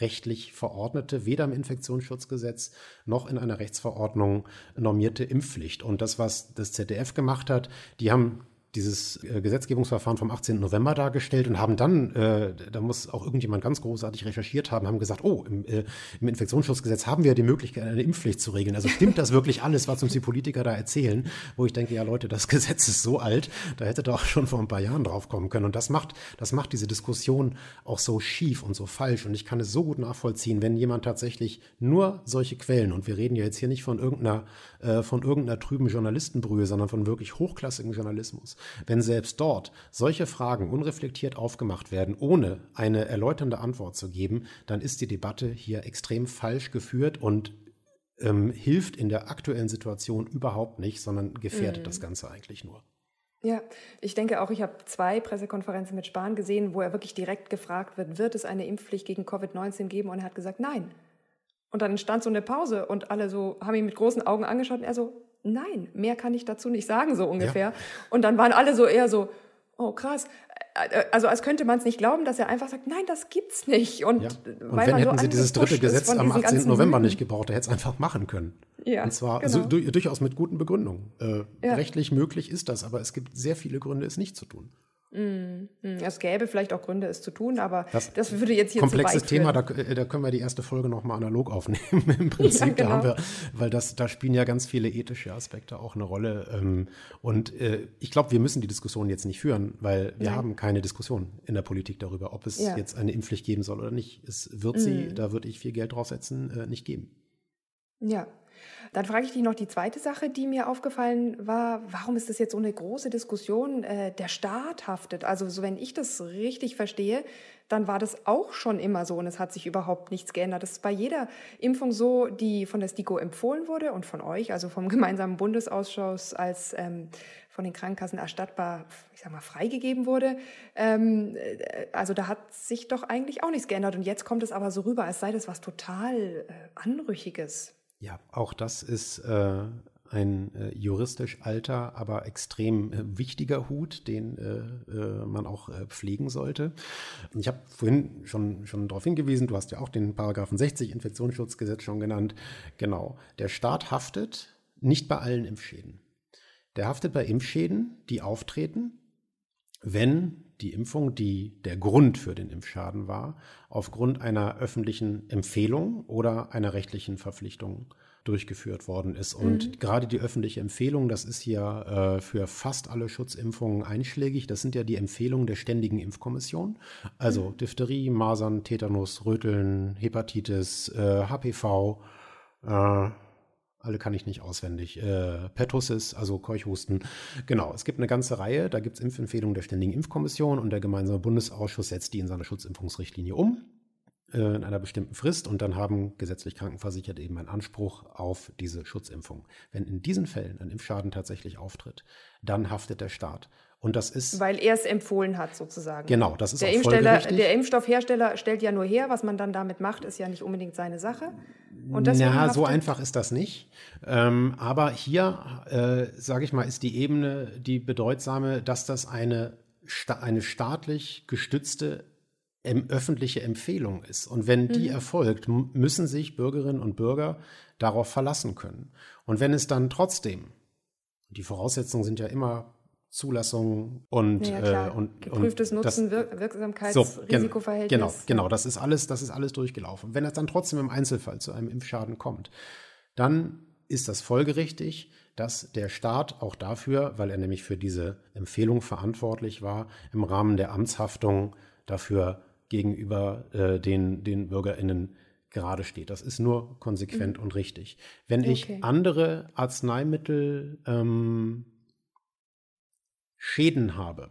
rechtlich verordnete, weder im Infektionsschutzgesetz noch in einer Rechtsverordnung normierte Impfpflicht. Und das, was das ZDF gemacht hat, die haben dieses äh, Gesetzgebungsverfahren vom 18. November dargestellt und haben dann, äh, da muss auch irgendjemand ganz großartig recherchiert haben, haben gesagt, oh, im, äh, im Infektionsschutzgesetz haben wir die Möglichkeit, eine Impfpflicht zu regeln. Also stimmt das wirklich alles, was uns die Politiker da erzählen, wo ich denke, ja Leute, das Gesetz ist so alt, da hätte da auch schon vor ein paar Jahren drauf kommen können. Und das macht, das macht diese Diskussion auch so schief und so falsch. Und ich kann es so gut nachvollziehen, wenn jemand tatsächlich nur solche Quellen, und wir reden ja jetzt hier nicht von irgendeiner, äh, von irgendeiner trüben Journalistenbrühe, sondern von wirklich hochklassigem Journalismus, wenn selbst dort solche Fragen unreflektiert aufgemacht werden, ohne eine erläuternde Antwort zu geben, dann ist die Debatte hier extrem falsch geführt und ähm, hilft in der aktuellen Situation überhaupt nicht, sondern gefährdet mhm. das Ganze eigentlich nur. Ja, ich denke auch, ich habe zwei Pressekonferenzen mit Spahn gesehen, wo er wirklich direkt gefragt wird, wird es eine Impfpflicht gegen Covid-19 geben? Und er hat gesagt, nein. Und dann entstand so eine Pause und alle so haben ihn mit großen Augen angeschaut und er so, nein, mehr kann ich dazu nicht sagen, so ungefähr. Ja. Und dann waren alle so eher so, oh krass. Also als könnte man es nicht glauben, dass er einfach sagt, nein, das gibt's nicht. Und, ja. und wenn hätten so sie dieses dritte Gesetz am 18. November nicht gebraucht, er hätte es einfach machen können. Ja, und zwar genau. also, durchaus mit guten Begründungen. Äh, ja. Rechtlich möglich ist das, aber es gibt sehr viele Gründe, es nicht zu tun. Mm, mm. Es gäbe vielleicht auch Gründe, es zu tun, aber das, das würde jetzt hier komplexes zu Thema. Da, äh, da, können wir die erste Folge noch mal analog aufnehmen. Im Prinzip, ja, genau. da haben wir, weil das, da spielen ja ganz viele ethische Aspekte auch eine Rolle. Ähm, und äh, ich glaube, wir müssen die Diskussion jetzt nicht führen, weil wir Nein. haben keine Diskussion in der Politik darüber, ob es ja. jetzt eine Impfpflicht geben soll oder nicht. Es wird sie, mm. da würde ich viel Geld draufsetzen, äh, nicht geben. Ja, dann frage ich dich noch die zweite Sache, die mir aufgefallen war. Warum ist das jetzt so eine große Diskussion? Äh, der Staat haftet. Also, so wenn ich das richtig verstehe, dann war das auch schon immer so und es hat sich überhaupt nichts geändert. Das ist bei jeder Impfung so, die von der STIKO empfohlen wurde und von euch, also vom gemeinsamen Bundesausschuss als ähm, von den Krankenkassen erstattbar, ich sag mal, freigegeben wurde. Ähm, äh, also da hat sich doch eigentlich auch nichts geändert und jetzt kommt es aber so rüber, als sei das was total äh, Anrüchiges. Ja, auch das ist äh, ein äh, juristisch alter, aber extrem äh, wichtiger Hut, den äh, äh, man auch äh, pflegen sollte. Ich habe vorhin schon, schon darauf hingewiesen, du hast ja auch den Paragraphen 60 Infektionsschutzgesetz schon genannt. Genau, der Staat haftet nicht bei allen Impfschäden. Der haftet bei Impfschäden, die auftreten, wenn die Impfung, die der Grund für den Impfschaden war, aufgrund einer öffentlichen Empfehlung oder einer rechtlichen Verpflichtung durchgeführt worden ist. Und mhm. gerade die öffentliche Empfehlung, das ist ja äh, für fast alle Schutzimpfungen einschlägig. Das sind ja die Empfehlungen der Ständigen Impfkommission. Also mhm. Diphtherie, Masern, Tetanus, Röteln, Hepatitis, äh, HPV, äh, alle kann ich nicht auswendig. Äh, Pertussis, also Keuchhusten. Genau, es gibt eine ganze Reihe. Da gibt es Impfempfehlungen der Ständigen Impfkommission und der gemeinsame Bundesausschuss setzt die in seine Schutzimpfungsrichtlinie um äh, in einer bestimmten Frist und dann haben gesetzlich Krankenversicherte eben einen Anspruch auf diese Schutzimpfung. Wenn in diesen Fällen ein Impfschaden tatsächlich auftritt, dann haftet der Staat. Und das ist. Weil er es empfohlen hat, sozusagen. Genau, das ist der auch Impfsteller, Der Impfstoffhersteller stellt ja nur her, was man dann damit macht, ist ja nicht unbedingt seine Sache. Und ja, so einfach ist das nicht. Ähm, aber hier, äh, sage ich mal, ist die Ebene die bedeutsame, dass das eine, eine staatlich gestützte öffentliche Empfehlung ist. Und wenn die mhm. erfolgt, müssen sich Bürgerinnen und Bürger darauf verlassen können. Und wenn es dann trotzdem, die Voraussetzungen sind ja immer Zulassung und, ja, äh, und geprüftes und Nutzen, das, Wirksamkeits, so. Genau, genau, das ist alles, das ist alles durchgelaufen. Wenn es dann trotzdem im Einzelfall zu einem Impfschaden kommt, dann ist das folgerichtig, dass der Staat auch dafür, weil er nämlich für diese Empfehlung verantwortlich war, im Rahmen der Amtshaftung dafür gegenüber äh, den, den BürgerInnen gerade steht. Das ist nur konsequent mhm. und richtig. Wenn okay. ich andere Arzneimittel ähm, Schäden habe,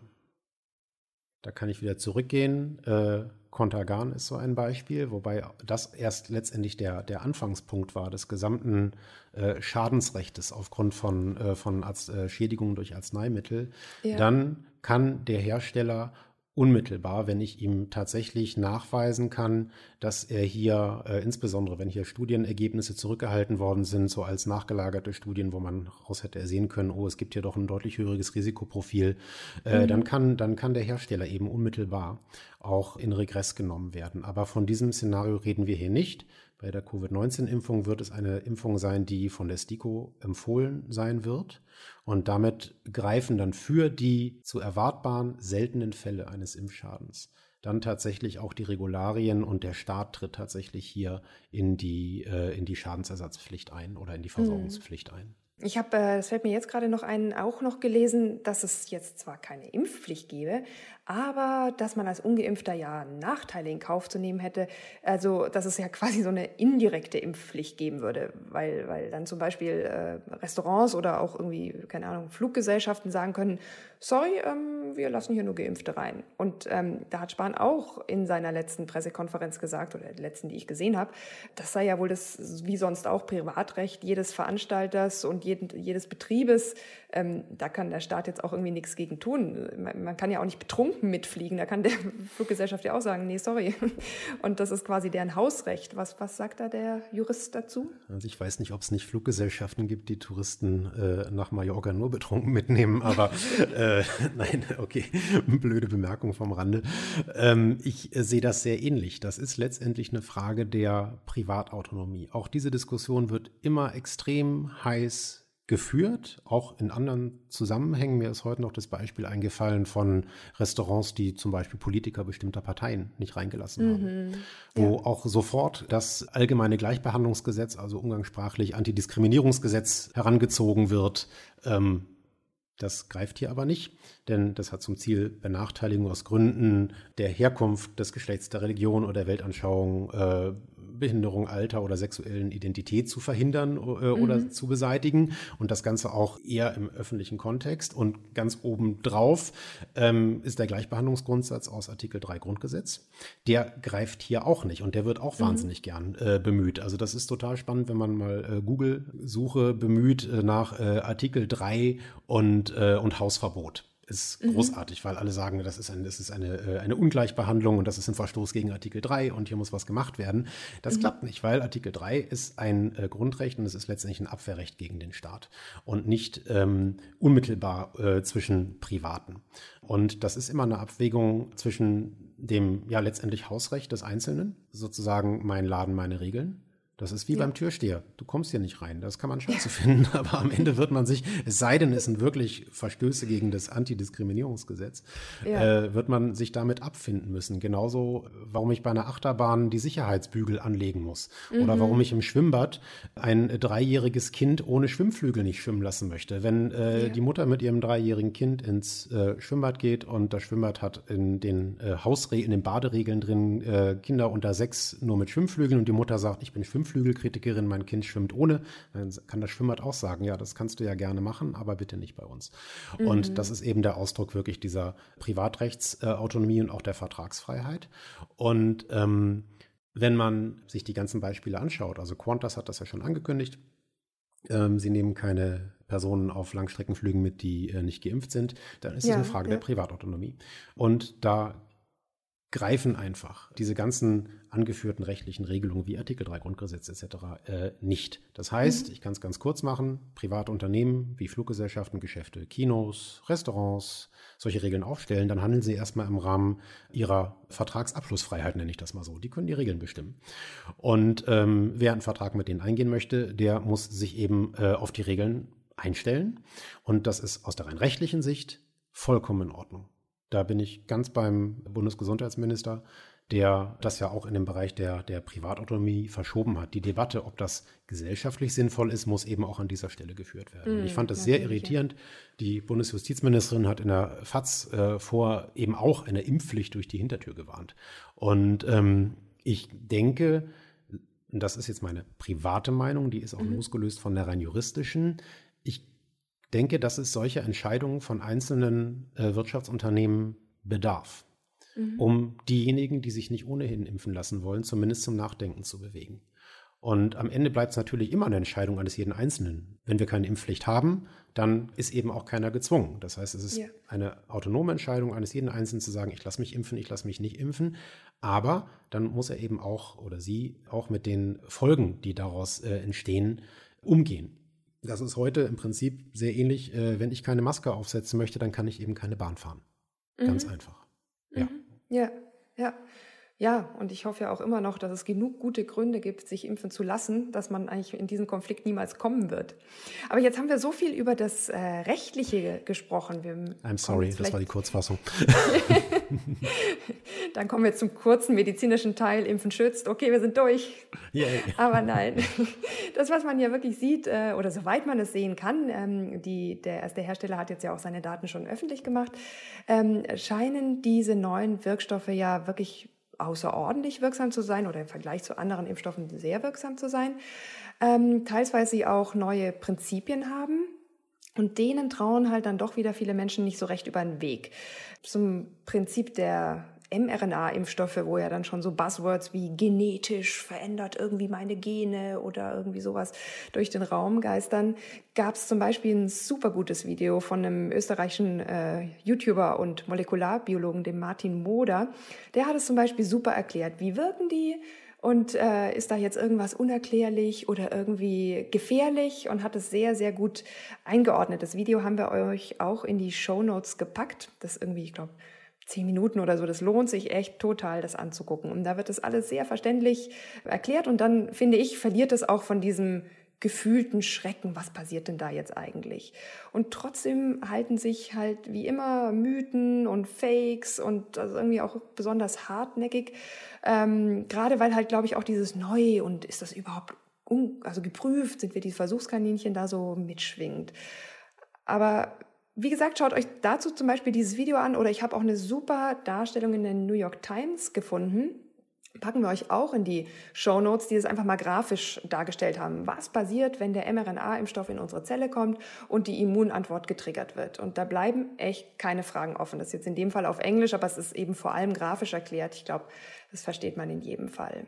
da kann ich wieder zurückgehen. Äh, Contergan ist so ein Beispiel, wobei das erst letztendlich der, der Anfangspunkt war des gesamten äh, Schadensrechtes aufgrund von, äh, von Arzt, äh, Schädigungen durch Arzneimittel. Ja. Dann kann der Hersteller unmittelbar, wenn ich ihm tatsächlich nachweisen kann, dass er hier, äh, insbesondere wenn hier Studienergebnisse zurückgehalten worden sind, so als nachgelagerte Studien, wo man raus hätte ersehen können, oh, es gibt hier doch ein deutlich höheres Risikoprofil, äh, mhm. dann kann, dann kann der Hersteller eben unmittelbar auch in Regress genommen werden. Aber von diesem Szenario reden wir hier nicht. Bei der Covid-19-Impfung wird es eine Impfung sein, die von der STIKO empfohlen sein wird. Und damit greifen dann für die zu erwartbaren seltenen Fälle eines Impfschadens dann tatsächlich auch die Regularien und der Staat tritt tatsächlich hier in die, äh, in die Schadensersatzpflicht ein oder in die mhm. Versorgungspflicht ein. Ich habe, äh, das fällt mir jetzt gerade noch ein, auch noch gelesen, dass es jetzt zwar keine Impfpflicht gäbe, aber dass man als Ungeimpfter ja Nachteile in Kauf zu nehmen hätte. Also, dass es ja quasi so eine indirekte Impfpflicht geben würde, weil, weil dann zum Beispiel äh, Restaurants oder auch irgendwie, keine Ahnung, Fluggesellschaften sagen können, sorry, ähm, wir lassen hier nur Geimpfte rein. Und ähm, da hat Spahn auch in seiner letzten Pressekonferenz gesagt, oder der letzten, die ich gesehen habe, das sei ja wohl das, wie sonst auch, Privatrecht jedes Veranstalters und jeden, jedes Betriebes. Ähm, da kann der Staat jetzt auch irgendwie nichts gegen tun. Man, man kann ja auch nicht betrunken mitfliegen. Da kann der Fluggesellschaft ja auch sagen, nee, sorry. Und das ist quasi deren Hausrecht. Was, was sagt da der Jurist dazu? Also ich weiß nicht, ob es nicht Fluggesellschaften gibt, die Touristen äh, nach Mallorca nur betrunken mitnehmen, aber äh, nein, okay, blöde Bemerkung vom Rande. Ähm, ich äh, sehe das sehr ähnlich. Das ist letztendlich eine Frage der Privatautonomie. Auch diese Diskussion wird immer extrem heiß geführt, auch in anderen Zusammenhängen. Mir ist heute noch das Beispiel eingefallen von Restaurants, die zum Beispiel Politiker bestimmter Parteien nicht reingelassen mhm. haben, wo ja. auch sofort das allgemeine Gleichbehandlungsgesetz, also umgangssprachlich Antidiskriminierungsgesetz herangezogen wird. Ähm, das greift hier aber nicht, denn das hat zum Ziel, Benachteiligung aus Gründen der Herkunft, des Geschlechts, der Religion oder der Weltanschauung, äh, Behinderung, Alter oder sexuellen Identität zu verhindern äh, oder mhm. zu beseitigen. Und das Ganze auch eher im öffentlichen Kontext. Und ganz oben drauf ähm, ist der Gleichbehandlungsgrundsatz aus Artikel 3 Grundgesetz. Der greift hier auch nicht und der wird auch mhm. wahnsinnig gern äh, bemüht. Also das ist total spannend, wenn man mal äh, Google-Suche bemüht äh, nach äh, Artikel 3 und, äh, und Hausverbot ist mhm. großartig, weil alle sagen, das ist, ein, das ist eine, äh, eine Ungleichbehandlung und das ist ein Verstoß gegen Artikel 3 und hier muss was gemacht werden. Das mhm. klappt nicht, weil Artikel 3 ist ein äh, Grundrecht und es ist letztendlich ein Abwehrrecht gegen den Staat und nicht ähm, unmittelbar äh, zwischen Privaten. Und das ist immer eine Abwägung zwischen dem ja letztendlich Hausrecht des Einzelnen, sozusagen mein Laden, meine Regeln, das ist wie ja. beim Türsteher. Du kommst hier nicht rein. Das kann man scheiße finden, aber am Ende wird man sich, es sei denn, es sind wirklich Verstöße gegen das Antidiskriminierungsgesetz, ja. äh, wird man sich damit abfinden müssen. Genauso, warum ich bei einer Achterbahn die Sicherheitsbügel anlegen muss mhm. oder warum ich im Schwimmbad ein dreijähriges Kind ohne Schwimmflügel nicht schwimmen lassen möchte. Wenn äh, ja. die Mutter mit ihrem dreijährigen Kind ins äh, Schwimmbad geht und das Schwimmbad hat in den äh, Hausregeln, in den Baderegeln drin äh, Kinder unter sechs nur mit Schwimmflügeln und die Mutter sagt, ich bin Schwimmflügel Schwimmflügelkritikerin, mein Kind schwimmt ohne, dann kann das Schwimmbad auch sagen, ja, das kannst du ja gerne machen, aber bitte nicht bei uns. Mhm. Und das ist eben der Ausdruck wirklich dieser Privatrechtsautonomie und auch der Vertragsfreiheit. Und ähm, wenn man sich die ganzen Beispiele anschaut, also Qantas hat das ja schon angekündigt, ähm, sie nehmen keine Personen auf Langstreckenflügen mit, die äh, nicht geimpft sind, dann ist es ja, eine Frage ja. der Privatautonomie. Und da greifen einfach diese ganzen angeführten rechtlichen Regelungen wie Artikel 3 Grundgesetz etc. Äh, nicht. Das heißt, mhm. ich kann es ganz kurz machen, private Unternehmen wie Fluggesellschaften, Geschäfte, Kinos, Restaurants solche Regeln aufstellen, dann handeln sie erstmal im Rahmen ihrer Vertragsabschlussfreiheit, nenne ich das mal so. Die können die Regeln bestimmen. Und ähm, wer einen Vertrag mit denen eingehen möchte, der muss sich eben äh, auf die Regeln einstellen. Und das ist aus der rein rechtlichen Sicht vollkommen in Ordnung. Da bin ich ganz beim Bundesgesundheitsminister. der das ja auch in den Bereich der, der Privatautonomie verschoben hat. Die Debatte, ob das gesellschaftlich sinnvoll ist, muss eben auch an dieser Stelle geführt werden. Mm, ich fand das sehr irritierend. Die Bundesjustizministerin hat in der FAZ äh, vor eben auch eine Impfpflicht durch die Hintertür gewarnt. Und ähm, ich denke, das ist jetzt meine private Meinung, die ist auch mhm. losgelöst von der rein juristischen. Ich denke, dass es solche Entscheidungen von einzelnen äh, Wirtschaftsunternehmen bedarf mhm. um diejenigen, die sich nicht ohnehin impfen lassen wollen, zumindest zum Nachdenken zu bewegen. Und am Ende bleibt es natürlich immer eine Entscheidung eines jeden Einzelnen. Wenn wir keine Impfpflicht haben, dann ist eben auch keiner gezwungen. Das heißt, es ist ja. eine autonome Entscheidung eines jeden Einzelnen zu sagen, ich lasse mich impfen, ich lasse mich nicht impfen. Aber dann muss er eben auch oder sie auch mit den Folgen, die daraus äh, entstehen, umgehen. Das ist heute im Prinzip sehr ähnlich. Äh, wenn ich keine Maske aufsetzen möchte, dann kann ich eben keine Bahn fahren. Mhm. Ganz einfach. Ja. Mhm. Ja, ja. Ja, und ich hoffe ja auch immer noch, dass es genug gute Gründe gibt, sich impfen zu lassen, dass man eigentlich in diesen Konflikt niemals kommen wird. Aber jetzt haben wir so viel über das äh, Rechtliche gesprochen. Wir I'm sorry, das war die Kurzfassung. Dann kommen wir zum kurzen medizinischen Teil. Impfen schützt. Okay, wir sind durch. Yeah. Aber nein, das, was man ja wirklich sieht, äh, oder soweit man es sehen kann, ähm, die, der erste Hersteller hat jetzt ja auch seine Daten schon öffentlich gemacht, ähm, scheinen diese neuen Wirkstoffe ja wirklich außerordentlich wirksam zu sein oder im Vergleich zu anderen Impfstoffen sehr wirksam zu sein. Ähm, teils, weil sie auch neue Prinzipien haben. Und denen trauen halt dann doch wieder viele Menschen nicht so recht über den Weg. Zum Prinzip der mRNA-Impfstoffe, wo ja dann schon so Buzzwords wie genetisch verändert irgendwie meine Gene oder irgendwie sowas durch den Raum geistern, gab es zum Beispiel ein super gutes Video von einem österreichischen äh, YouTuber und Molekularbiologen, dem Martin Moder. Der hat es zum Beispiel super erklärt. Wie wirken die? Und äh, ist da jetzt irgendwas unerklärlich oder irgendwie gefährlich und hat es sehr, sehr gut eingeordnet. Das Video haben wir euch auch in die Show Notes gepackt. Das irgendwie, ich glaube, zehn Minuten oder so. Das lohnt sich echt total, das anzugucken. Und da wird das alles sehr verständlich erklärt. Und dann, finde ich, verliert es auch von diesem gefühlten Schrecken, was passiert denn da jetzt eigentlich? Und trotzdem halten sich halt wie immer Mythen und Fakes und also irgendwie auch besonders hartnäckig, ähm, gerade weil halt, glaube ich, auch dieses Neu und ist das überhaupt also geprüft, sind wir die Versuchskaninchen da so mitschwingt. Aber wie gesagt, schaut euch dazu zum Beispiel dieses Video an oder ich habe auch eine super Darstellung in der New York Times gefunden. Packen wir euch auch in die Show Notes, die es einfach mal grafisch dargestellt haben. Was passiert, wenn der mRNA-Impfstoff in unsere Zelle kommt und die Immunantwort getriggert wird? Und da bleiben echt keine Fragen offen. Das ist jetzt in dem Fall auf Englisch, aber es ist eben vor allem grafisch erklärt. Ich glaube, das versteht man in jedem Fall.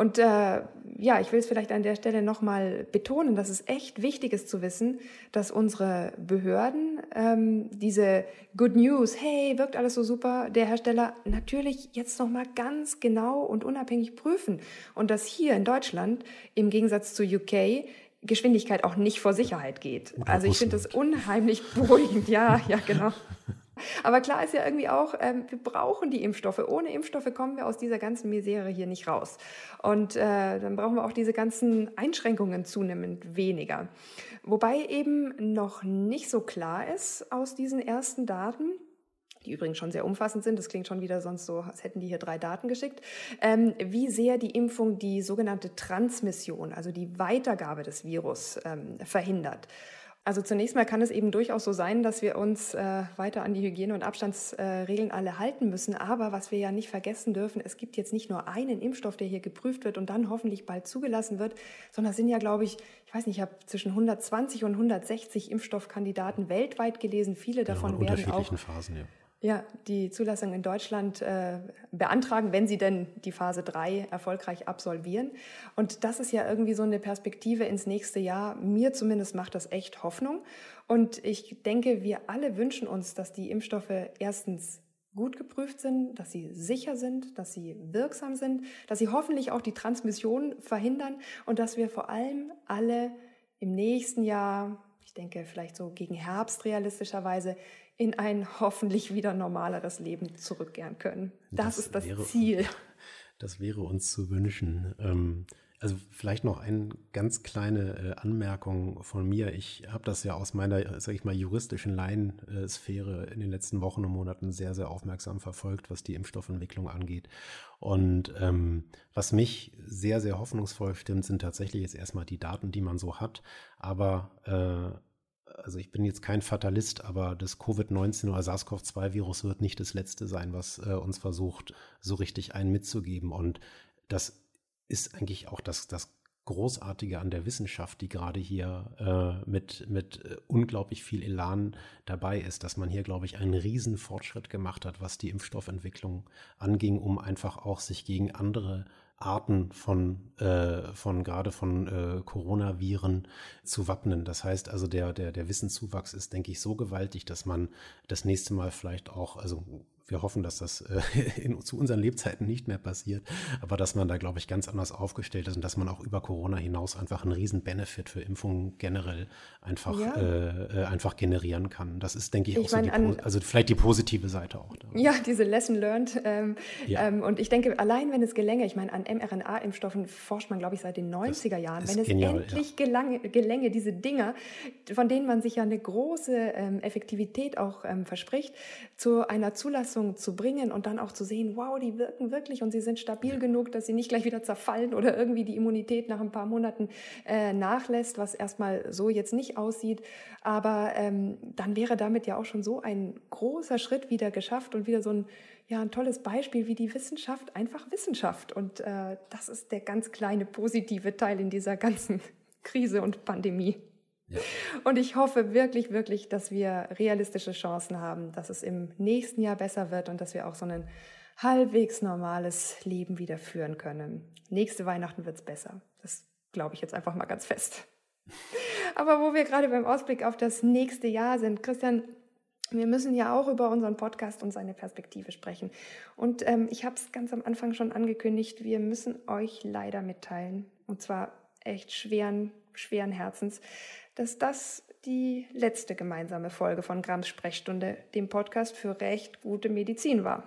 Und äh, ja, ich will es vielleicht an der Stelle nochmal betonen, dass es echt wichtig ist zu wissen, dass unsere Behörden ähm, diese Good News, hey, wirkt alles so super, der Hersteller natürlich jetzt nochmal ganz genau und unabhängig prüfen. Und dass hier in Deutschland im Gegensatz zu UK Geschwindigkeit auch nicht vor Sicherheit geht. Also ich finde das unheimlich beruhigend. Ja, ja, genau. Aber klar ist ja irgendwie auch, ähm, wir brauchen die Impfstoffe. Ohne Impfstoffe kommen wir aus dieser ganzen Misere hier nicht raus. Und äh, dann brauchen wir auch diese ganzen Einschränkungen zunehmend weniger. Wobei eben noch nicht so klar ist aus diesen ersten Daten, die übrigens schon sehr umfassend sind, das klingt schon wieder sonst so, als hätten die hier drei Daten geschickt, ähm, wie sehr die Impfung die sogenannte Transmission, also die Weitergabe des Virus ähm, verhindert. Also zunächst mal kann es eben durchaus so sein, dass wir uns äh, weiter an die Hygiene- und Abstandsregeln äh, alle halten müssen. Aber was wir ja nicht vergessen dürfen, es gibt jetzt nicht nur einen Impfstoff, der hier geprüft wird und dann hoffentlich bald zugelassen wird, sondern es sind ja, glaube ich, ich weiß nicht, ich habe zwischen 120 und 160 Impfstoffkandidaten weltweit gelesen. Viele davon ja, werden auch Phasen, ja ja, die Zulassung in Deutschland äh, beantragen, wenn sie denn die Phase 3 erfolgreich absolvieren. Und das ist ja irgendwie so eine Perspektive ins nächste Jahr. Mir zumindest macht das echt Hoffnung. Und ich denke, wir alle wünschen uns, dass die Impfstoffe erstens gut geprüft sind, dass sie sicher sind, dass sie wirksam sind, dass sie hoffentlich auch die Transmission verhindern und dass wir vor allem alle im nächsten Jahr, ich denke vielleicht so gegen Herbst realistischerweise, in ein hoffentlich wieder normaleres Leben zurückkehren können. Das, das ist das wäre, Ziel. Das wäre uns zu wünschen. Ähm, also vielleicht noch eine ganz kleine äh, Anmerkung von mir. Ich habe das ja aus meiner, sage ich mal, juristischen Laiensphäre in den letzten Wochen und Monaten sehr, sehr aufmerksam verfolgt, was die Impfstoffentwicklung angeht. Und ähm, was mich sehr, sehr hoffnungsvoll stimmt, sind tatsächlich jetzt erstmal die Daten, die man so hat. Aber äh, also ich bin jetzt kein Fatalist, aber das Covid-19 oder SARS-CoV-2-Virus wird nicht das letzte sein, was äh, uns versucht, so richtig einen mitzugeben. Und das ist eigentlich auch das, das Großartige an der Wissenschaft, die gerade hier äh, mit, mit äh, unglaublich viel Elan dabei ist, dass man hier, glaube ich, einen riesen Fortschritt gemacht hat, was die Impfstoffentwicklung anging, um einfach auch sich gegen andere Arten von, äh, von gerade von äh, Coronaviren zu wappnen. Das heißt also, der, der, der Wissenszuwachs ist, denke ich, so gewaltig, dass man das nächste Mal vielleicht auch, also wir hoffen, dass das äh, in, zu unseren Lebzeiten nicht mehr passiert, aber dass man da, glaube ich, ganz anders aufgestellt ist und dass man auch über Corona hinaus einfach einen riesen Benefit für Impfungen generell einfach, ja. äh, äh einfach generieren kann. Das ist, denke ich, ich auch mein, so die, also vielleicht die positive Seite auch. Da. Ja, diese Lesson learned. Ähm, ja. ähm, und ich denke, allein wenn es gelänge, ich meine, an mRNA-Impfstoffen forscht man, glaube ich, seit den 90er Jahren, wenn es genial, endlich ja. gelange, gelänge, diese Dinger, von denen man sich ja eine große ähm, Effektivität auch ähm, verspricht, zu einer Zulassung Leistung zu bringen und dann auch zu sehen, wow, die wirken wirklich und sie sind stabil genug, dass sie nicht gleich wieder zerfallen oder irgendwie die Immunität nach ein paar Monaten äh, nachlässt, was erstmal so jetzt nicht aussieht. Aber ähm, dann wäre damit ja auch schon so ein großer Schritt wieder geschafft und wieder so ein, ja, ein tolles Beispiel, wie die Wissenschaft einfach Wissenschaft. Und äh, das ist der ganz kleine positive Teil in dieser ganzen Krise und Pandemie. Und ich hoffe wirklich, wirklich, dass wir realistische Chancen haben, dass es im nächsten Jahr besser wird und dass wir auch so ein halbwegs normales Leben wieder führen können. Nächste Weihnachten wird es besser. Das glaube ich jetzt einfach mal ganz fest. Aber wo wir gerade beim Ausblick auf das nächste Jahr sind, Christian, wir müssen ja auch über unseren Podcast und seine Perspektive sprechen. Und ähm, ich habe es ganz am Anfang schon angekündigt, wir müssen euch leider mitteilen, und zwar echt schweren, schweren Herzens, dass das die letzte gemeinsame Folge von Grams Sprechstunde, dem Podcast für recht gute Medizin war.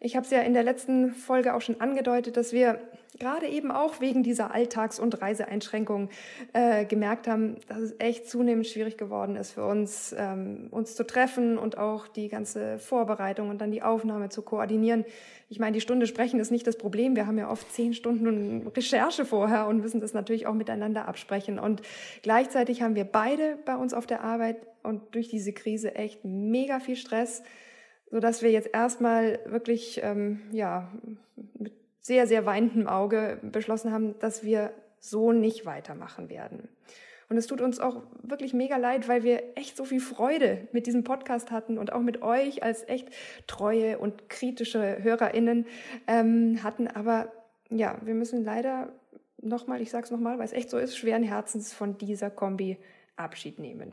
Ich habe es ja in der letzten Folge auch schon angedeutet, dass wir gerade eben auch wegen dieser Alltags- und Reiseeinschränkungen äh, gemerkt haben, dass es echt zunehmend schwierig geworden ist für uns, ähm, uns zu treffen und auch die ganze Vorbereitung und dann die Aufnahme zu koordinieren. Ich meine, die Stunde sprechen ist nicht das Problem. Wir haben ja oft zehn Stunden Recherche vorher und müssen das natürlich auch miteinander absprechen. Und gleichzeitig haben wir beide bei uns auf der Arbeit und durch diese Krise echt mega viel Stress so dass wir jetzt erstmal wirklich ähm, ja mit sehr sehr weinendem Auge beschlossen haben, dass wir so nicht weitermachen werden. Und es tut uns auch wirklich mega leid, weil wir echt so viel Freude mit diesem Podcast hatten und auch mit euch als echt treue und kritische HörerInnen ähm, hatten. Aber ja, wir müssen leider nochmal, ich sag's nochmal, weil es echt so ist, schweren Herzens von dieser Kombi Abschied nehmen.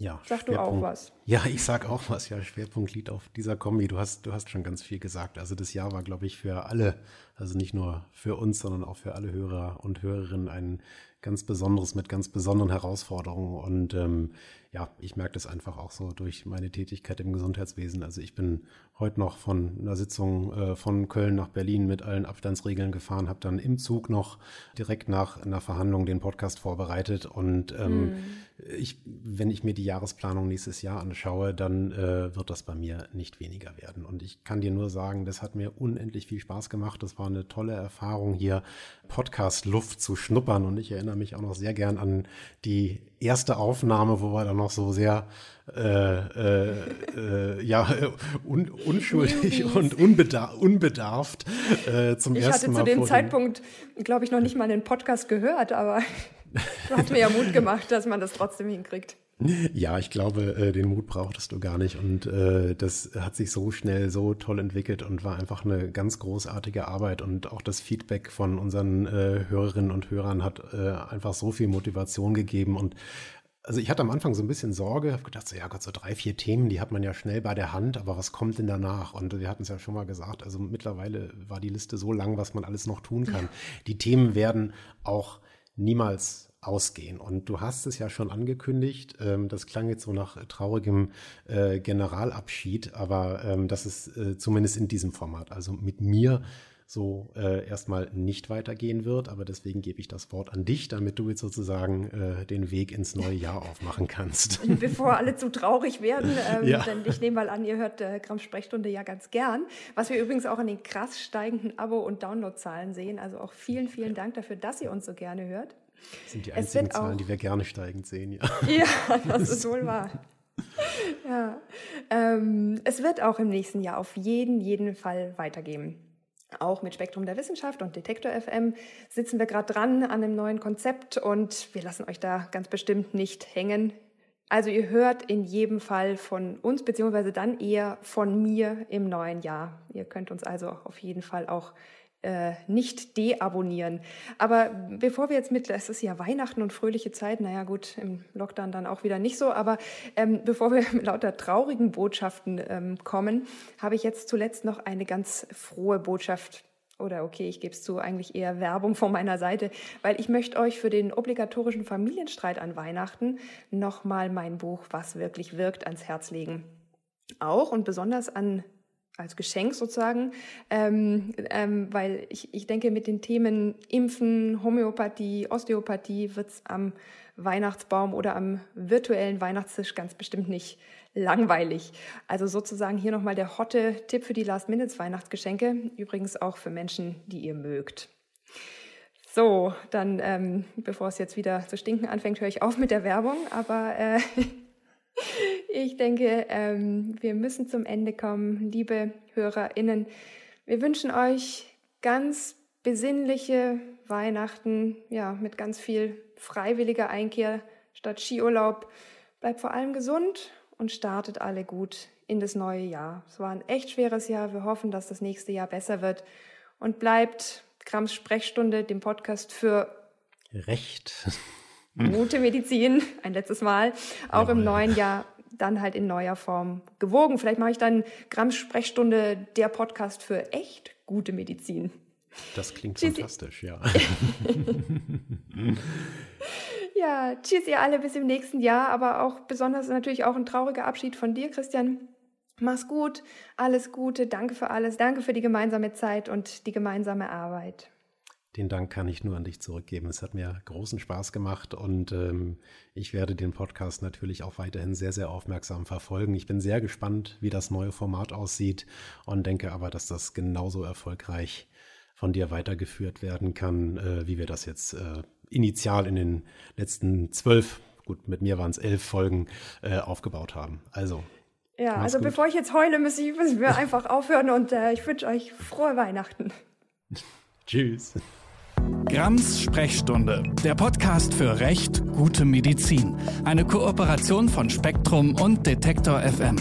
Ja, sag du auch was. Ja, ich sag auch was. Ja, Schwerpunkt liegt auf dieser Kombi. Du hast, du hast schon ganz viel gesagt. Also das Jahr war, glaube ich, für alle, also nicht nur für uns, sondern auch für alle Hörer und Hörerinnen ein ganz Besonderes mit ganz besonderen Herausforderungen. Und ähm, ja, ich merke das einfach auch so durch meine Tätigkeit im Gesundheitswesen. Also ich bin heute noch von einer Sitzung äh, von Köln nach Berlin mit allen Abstandsregeln gefahren, habe dann im Zug noch direkt nach einer Verhandlung den Podcast vorbereitet. Und ähm, mm. ich, wenn ich mir die Jahresplanung nächstes Jahr anschaue, dann äh, wird das bei mir nicht weniger werden. Und ich kann dir nur sagen, das hat mir unendlich viel Spaß gemacht. Das war eine tolle Erfahrung, hier Podcast-Luft zu schnuppern. Und ich erinnere mich auch noch sehr gern an die erste Aufnahme, wo wir dann noch so sehr äh, äh, äh, ja, un, unschuldig und unbedar unbedarft äh, zum ich ersten Mal. Ich hatte zu dem Zeitpunkt, glaube ich, noch nicht mal einen Podcast gehört, aber du hast mir ja Mut gemacht, dass man das trotzdem hinkriegt. Ja, ich glaube, äh, den Mut brauchtest du gar nicht. Und äh, das hat sich so schnell, so toll entwickelt und war einfach eine ganz großartige Arbeit. Und auch das Feedback von unseren äh, Hörerinnen und Hörern hat einfach so viel Motivation gegeben. Und also ich hatte am Anfang so ein bisschen Sorge, habe gedacht, so, ja Gott, so drei, vier Themen, die hat man ja schnell bei der Hand, aber was kommt denn danach? Und wir hatten es ja schon mal gesagt, also mittlerweile war die Liste so lang, was man alles noch tun kann. Die Themen werden auch niemals ausgehen. Und du hast es ja schon angekündigt, ähm, das klang jetzt so nach traurigem äh, Generalabschied, aber ähm, das ist äh, zumindest in diesem Format. Also mit mir so äh, erstmal nicht weitergehen wird. Aber deswegen gebe ich das Wort an dich, damit du jetzt sozusagen äh, den Weg ins neue Jahr aufmachen kannst. Bevor alle zu traurig werden, ähm, ja. denn ich nehme mal an, ihr hört äh, Gramm Sprechstunde ja ganz gern. Was wir übrigens auch an den krass steigenden Abo- und Downloadzahlen sehen. Also auch vielen, vielen Dank dafür, dass ihr uns so gerne hört. Das sind die einzigen Zahlen, auch, die wir gerne steigend sehen, ja. Ja, das ist wohl wahr. Ja, ähm, es wird auch im nächsten Jahr auf jeden, jeden Fall weitergehen. Auch mit Spektrum der Wissenschaft und Detektor FM sitzen wir gerade dran an einem neuen Konzept und wir lassen euch da ganz bestimmt nicht hängen. Also ihr hört in jedem Fall von uns, beziehungsweise dann eher von mir im neuen Jahr. Ihr könnt uns also auf jeden Fall auch äh, nicht deabonnieren. Aber bevor wir jetzt mit, es ist ja Weihnachten und fröhliche Zeit, naja gut, im Lockdown dann auch wieder nicht so, aber ähm, bevor wir mit lauter traurigen Botschaften ähm, kommen, habe ich jetzt zuletzt noch eine ganz frohe Botschaft oder okay, ich gebe es zu, eigentlich eher Werbung von meiner Seite, weil ich möchte euch für den obligatorischen Familienstreit an Weihnachten nochmal mein Buch Was wirklich wirkt ans Herz legen. Auch und besonders an als Geschenk sozusagen, ähm, ähm, weil ich, ich denke, mit den Themen Impfen, Homöopathie, Osteopathie wird es am Weihnachtsbaum oder am virtuellen Weihnachtstisch ganz bestimmt nicht langweilig. Also sozusagen hier nochmal der hotte Tipp für die Last-Minutes-Weihnachtsgeschenke, übrigens auch für Menschen, die ihr mögt. So, dann, ähm, bevor es jetzt wieder zu stinken anfängt, höre ich auf mit der Werbung, aber äh, Ich denke, ähm, wir müssen zum Ende kommen, liebe HörerInnen. Wir wünschen euch ganz besinnliche Weihnachten, ja, mit ganz viel freiwilliger Einkehr statt Skiurlaub. Bleibt vor allem gesund und startet alle gut in das neue Jahr. Es war ein echt schweres Jahr. Wir hoffen, dass das nächste Jahr besser wird. Und bleibt Grams Sprechstunde, dem Podcast für Recht gute Medizin, ein letztes Mal, auch Jawohl. im neuen Jahr dann halt in neuer Form gewogen. Vielleicht mache ich dann Grams Sprechstunde, der Podcast für echt gute Medizin. Das klingt tschüss. fantastisch, ja. ja, tschüss ihr alle bis im nächsten Jahr, aber auch besonders natürlich auch ein trauriger Abschied von dir, Christian. Mach's gut, alles Gute, danke für alles, danke für die gemeinsame Zeit und die gemeinsame Arbeit. Den Dank kann ich nur an dich zurückgeben. Es hat mir großen Spaß gemacht und ähm, ich werde den Podcast natürlich auch weiterhin sehr, sehr aufmerksam verfolgen. Ich bin sehr gespannt, wie das neue Format aussieht und denke aber, dass das genauso erfolgreich von dir weitergeführt werden kann, äh, wie wir das jetzt äh, initial in den letzten zwölf, gut, mit mir waren es elf Folgen, äh, aufgebaut haben. Also. Ja, also gut. bevor ich jetzt heule, müssen wir einfach aufhören und äh, ich wünsche euch frohe Weihnachten. Tschüss. Grams Sprechstunde, der Podcast für Recht, gute Medizin. Eine Kooperation von Spektrum und Detektor FM.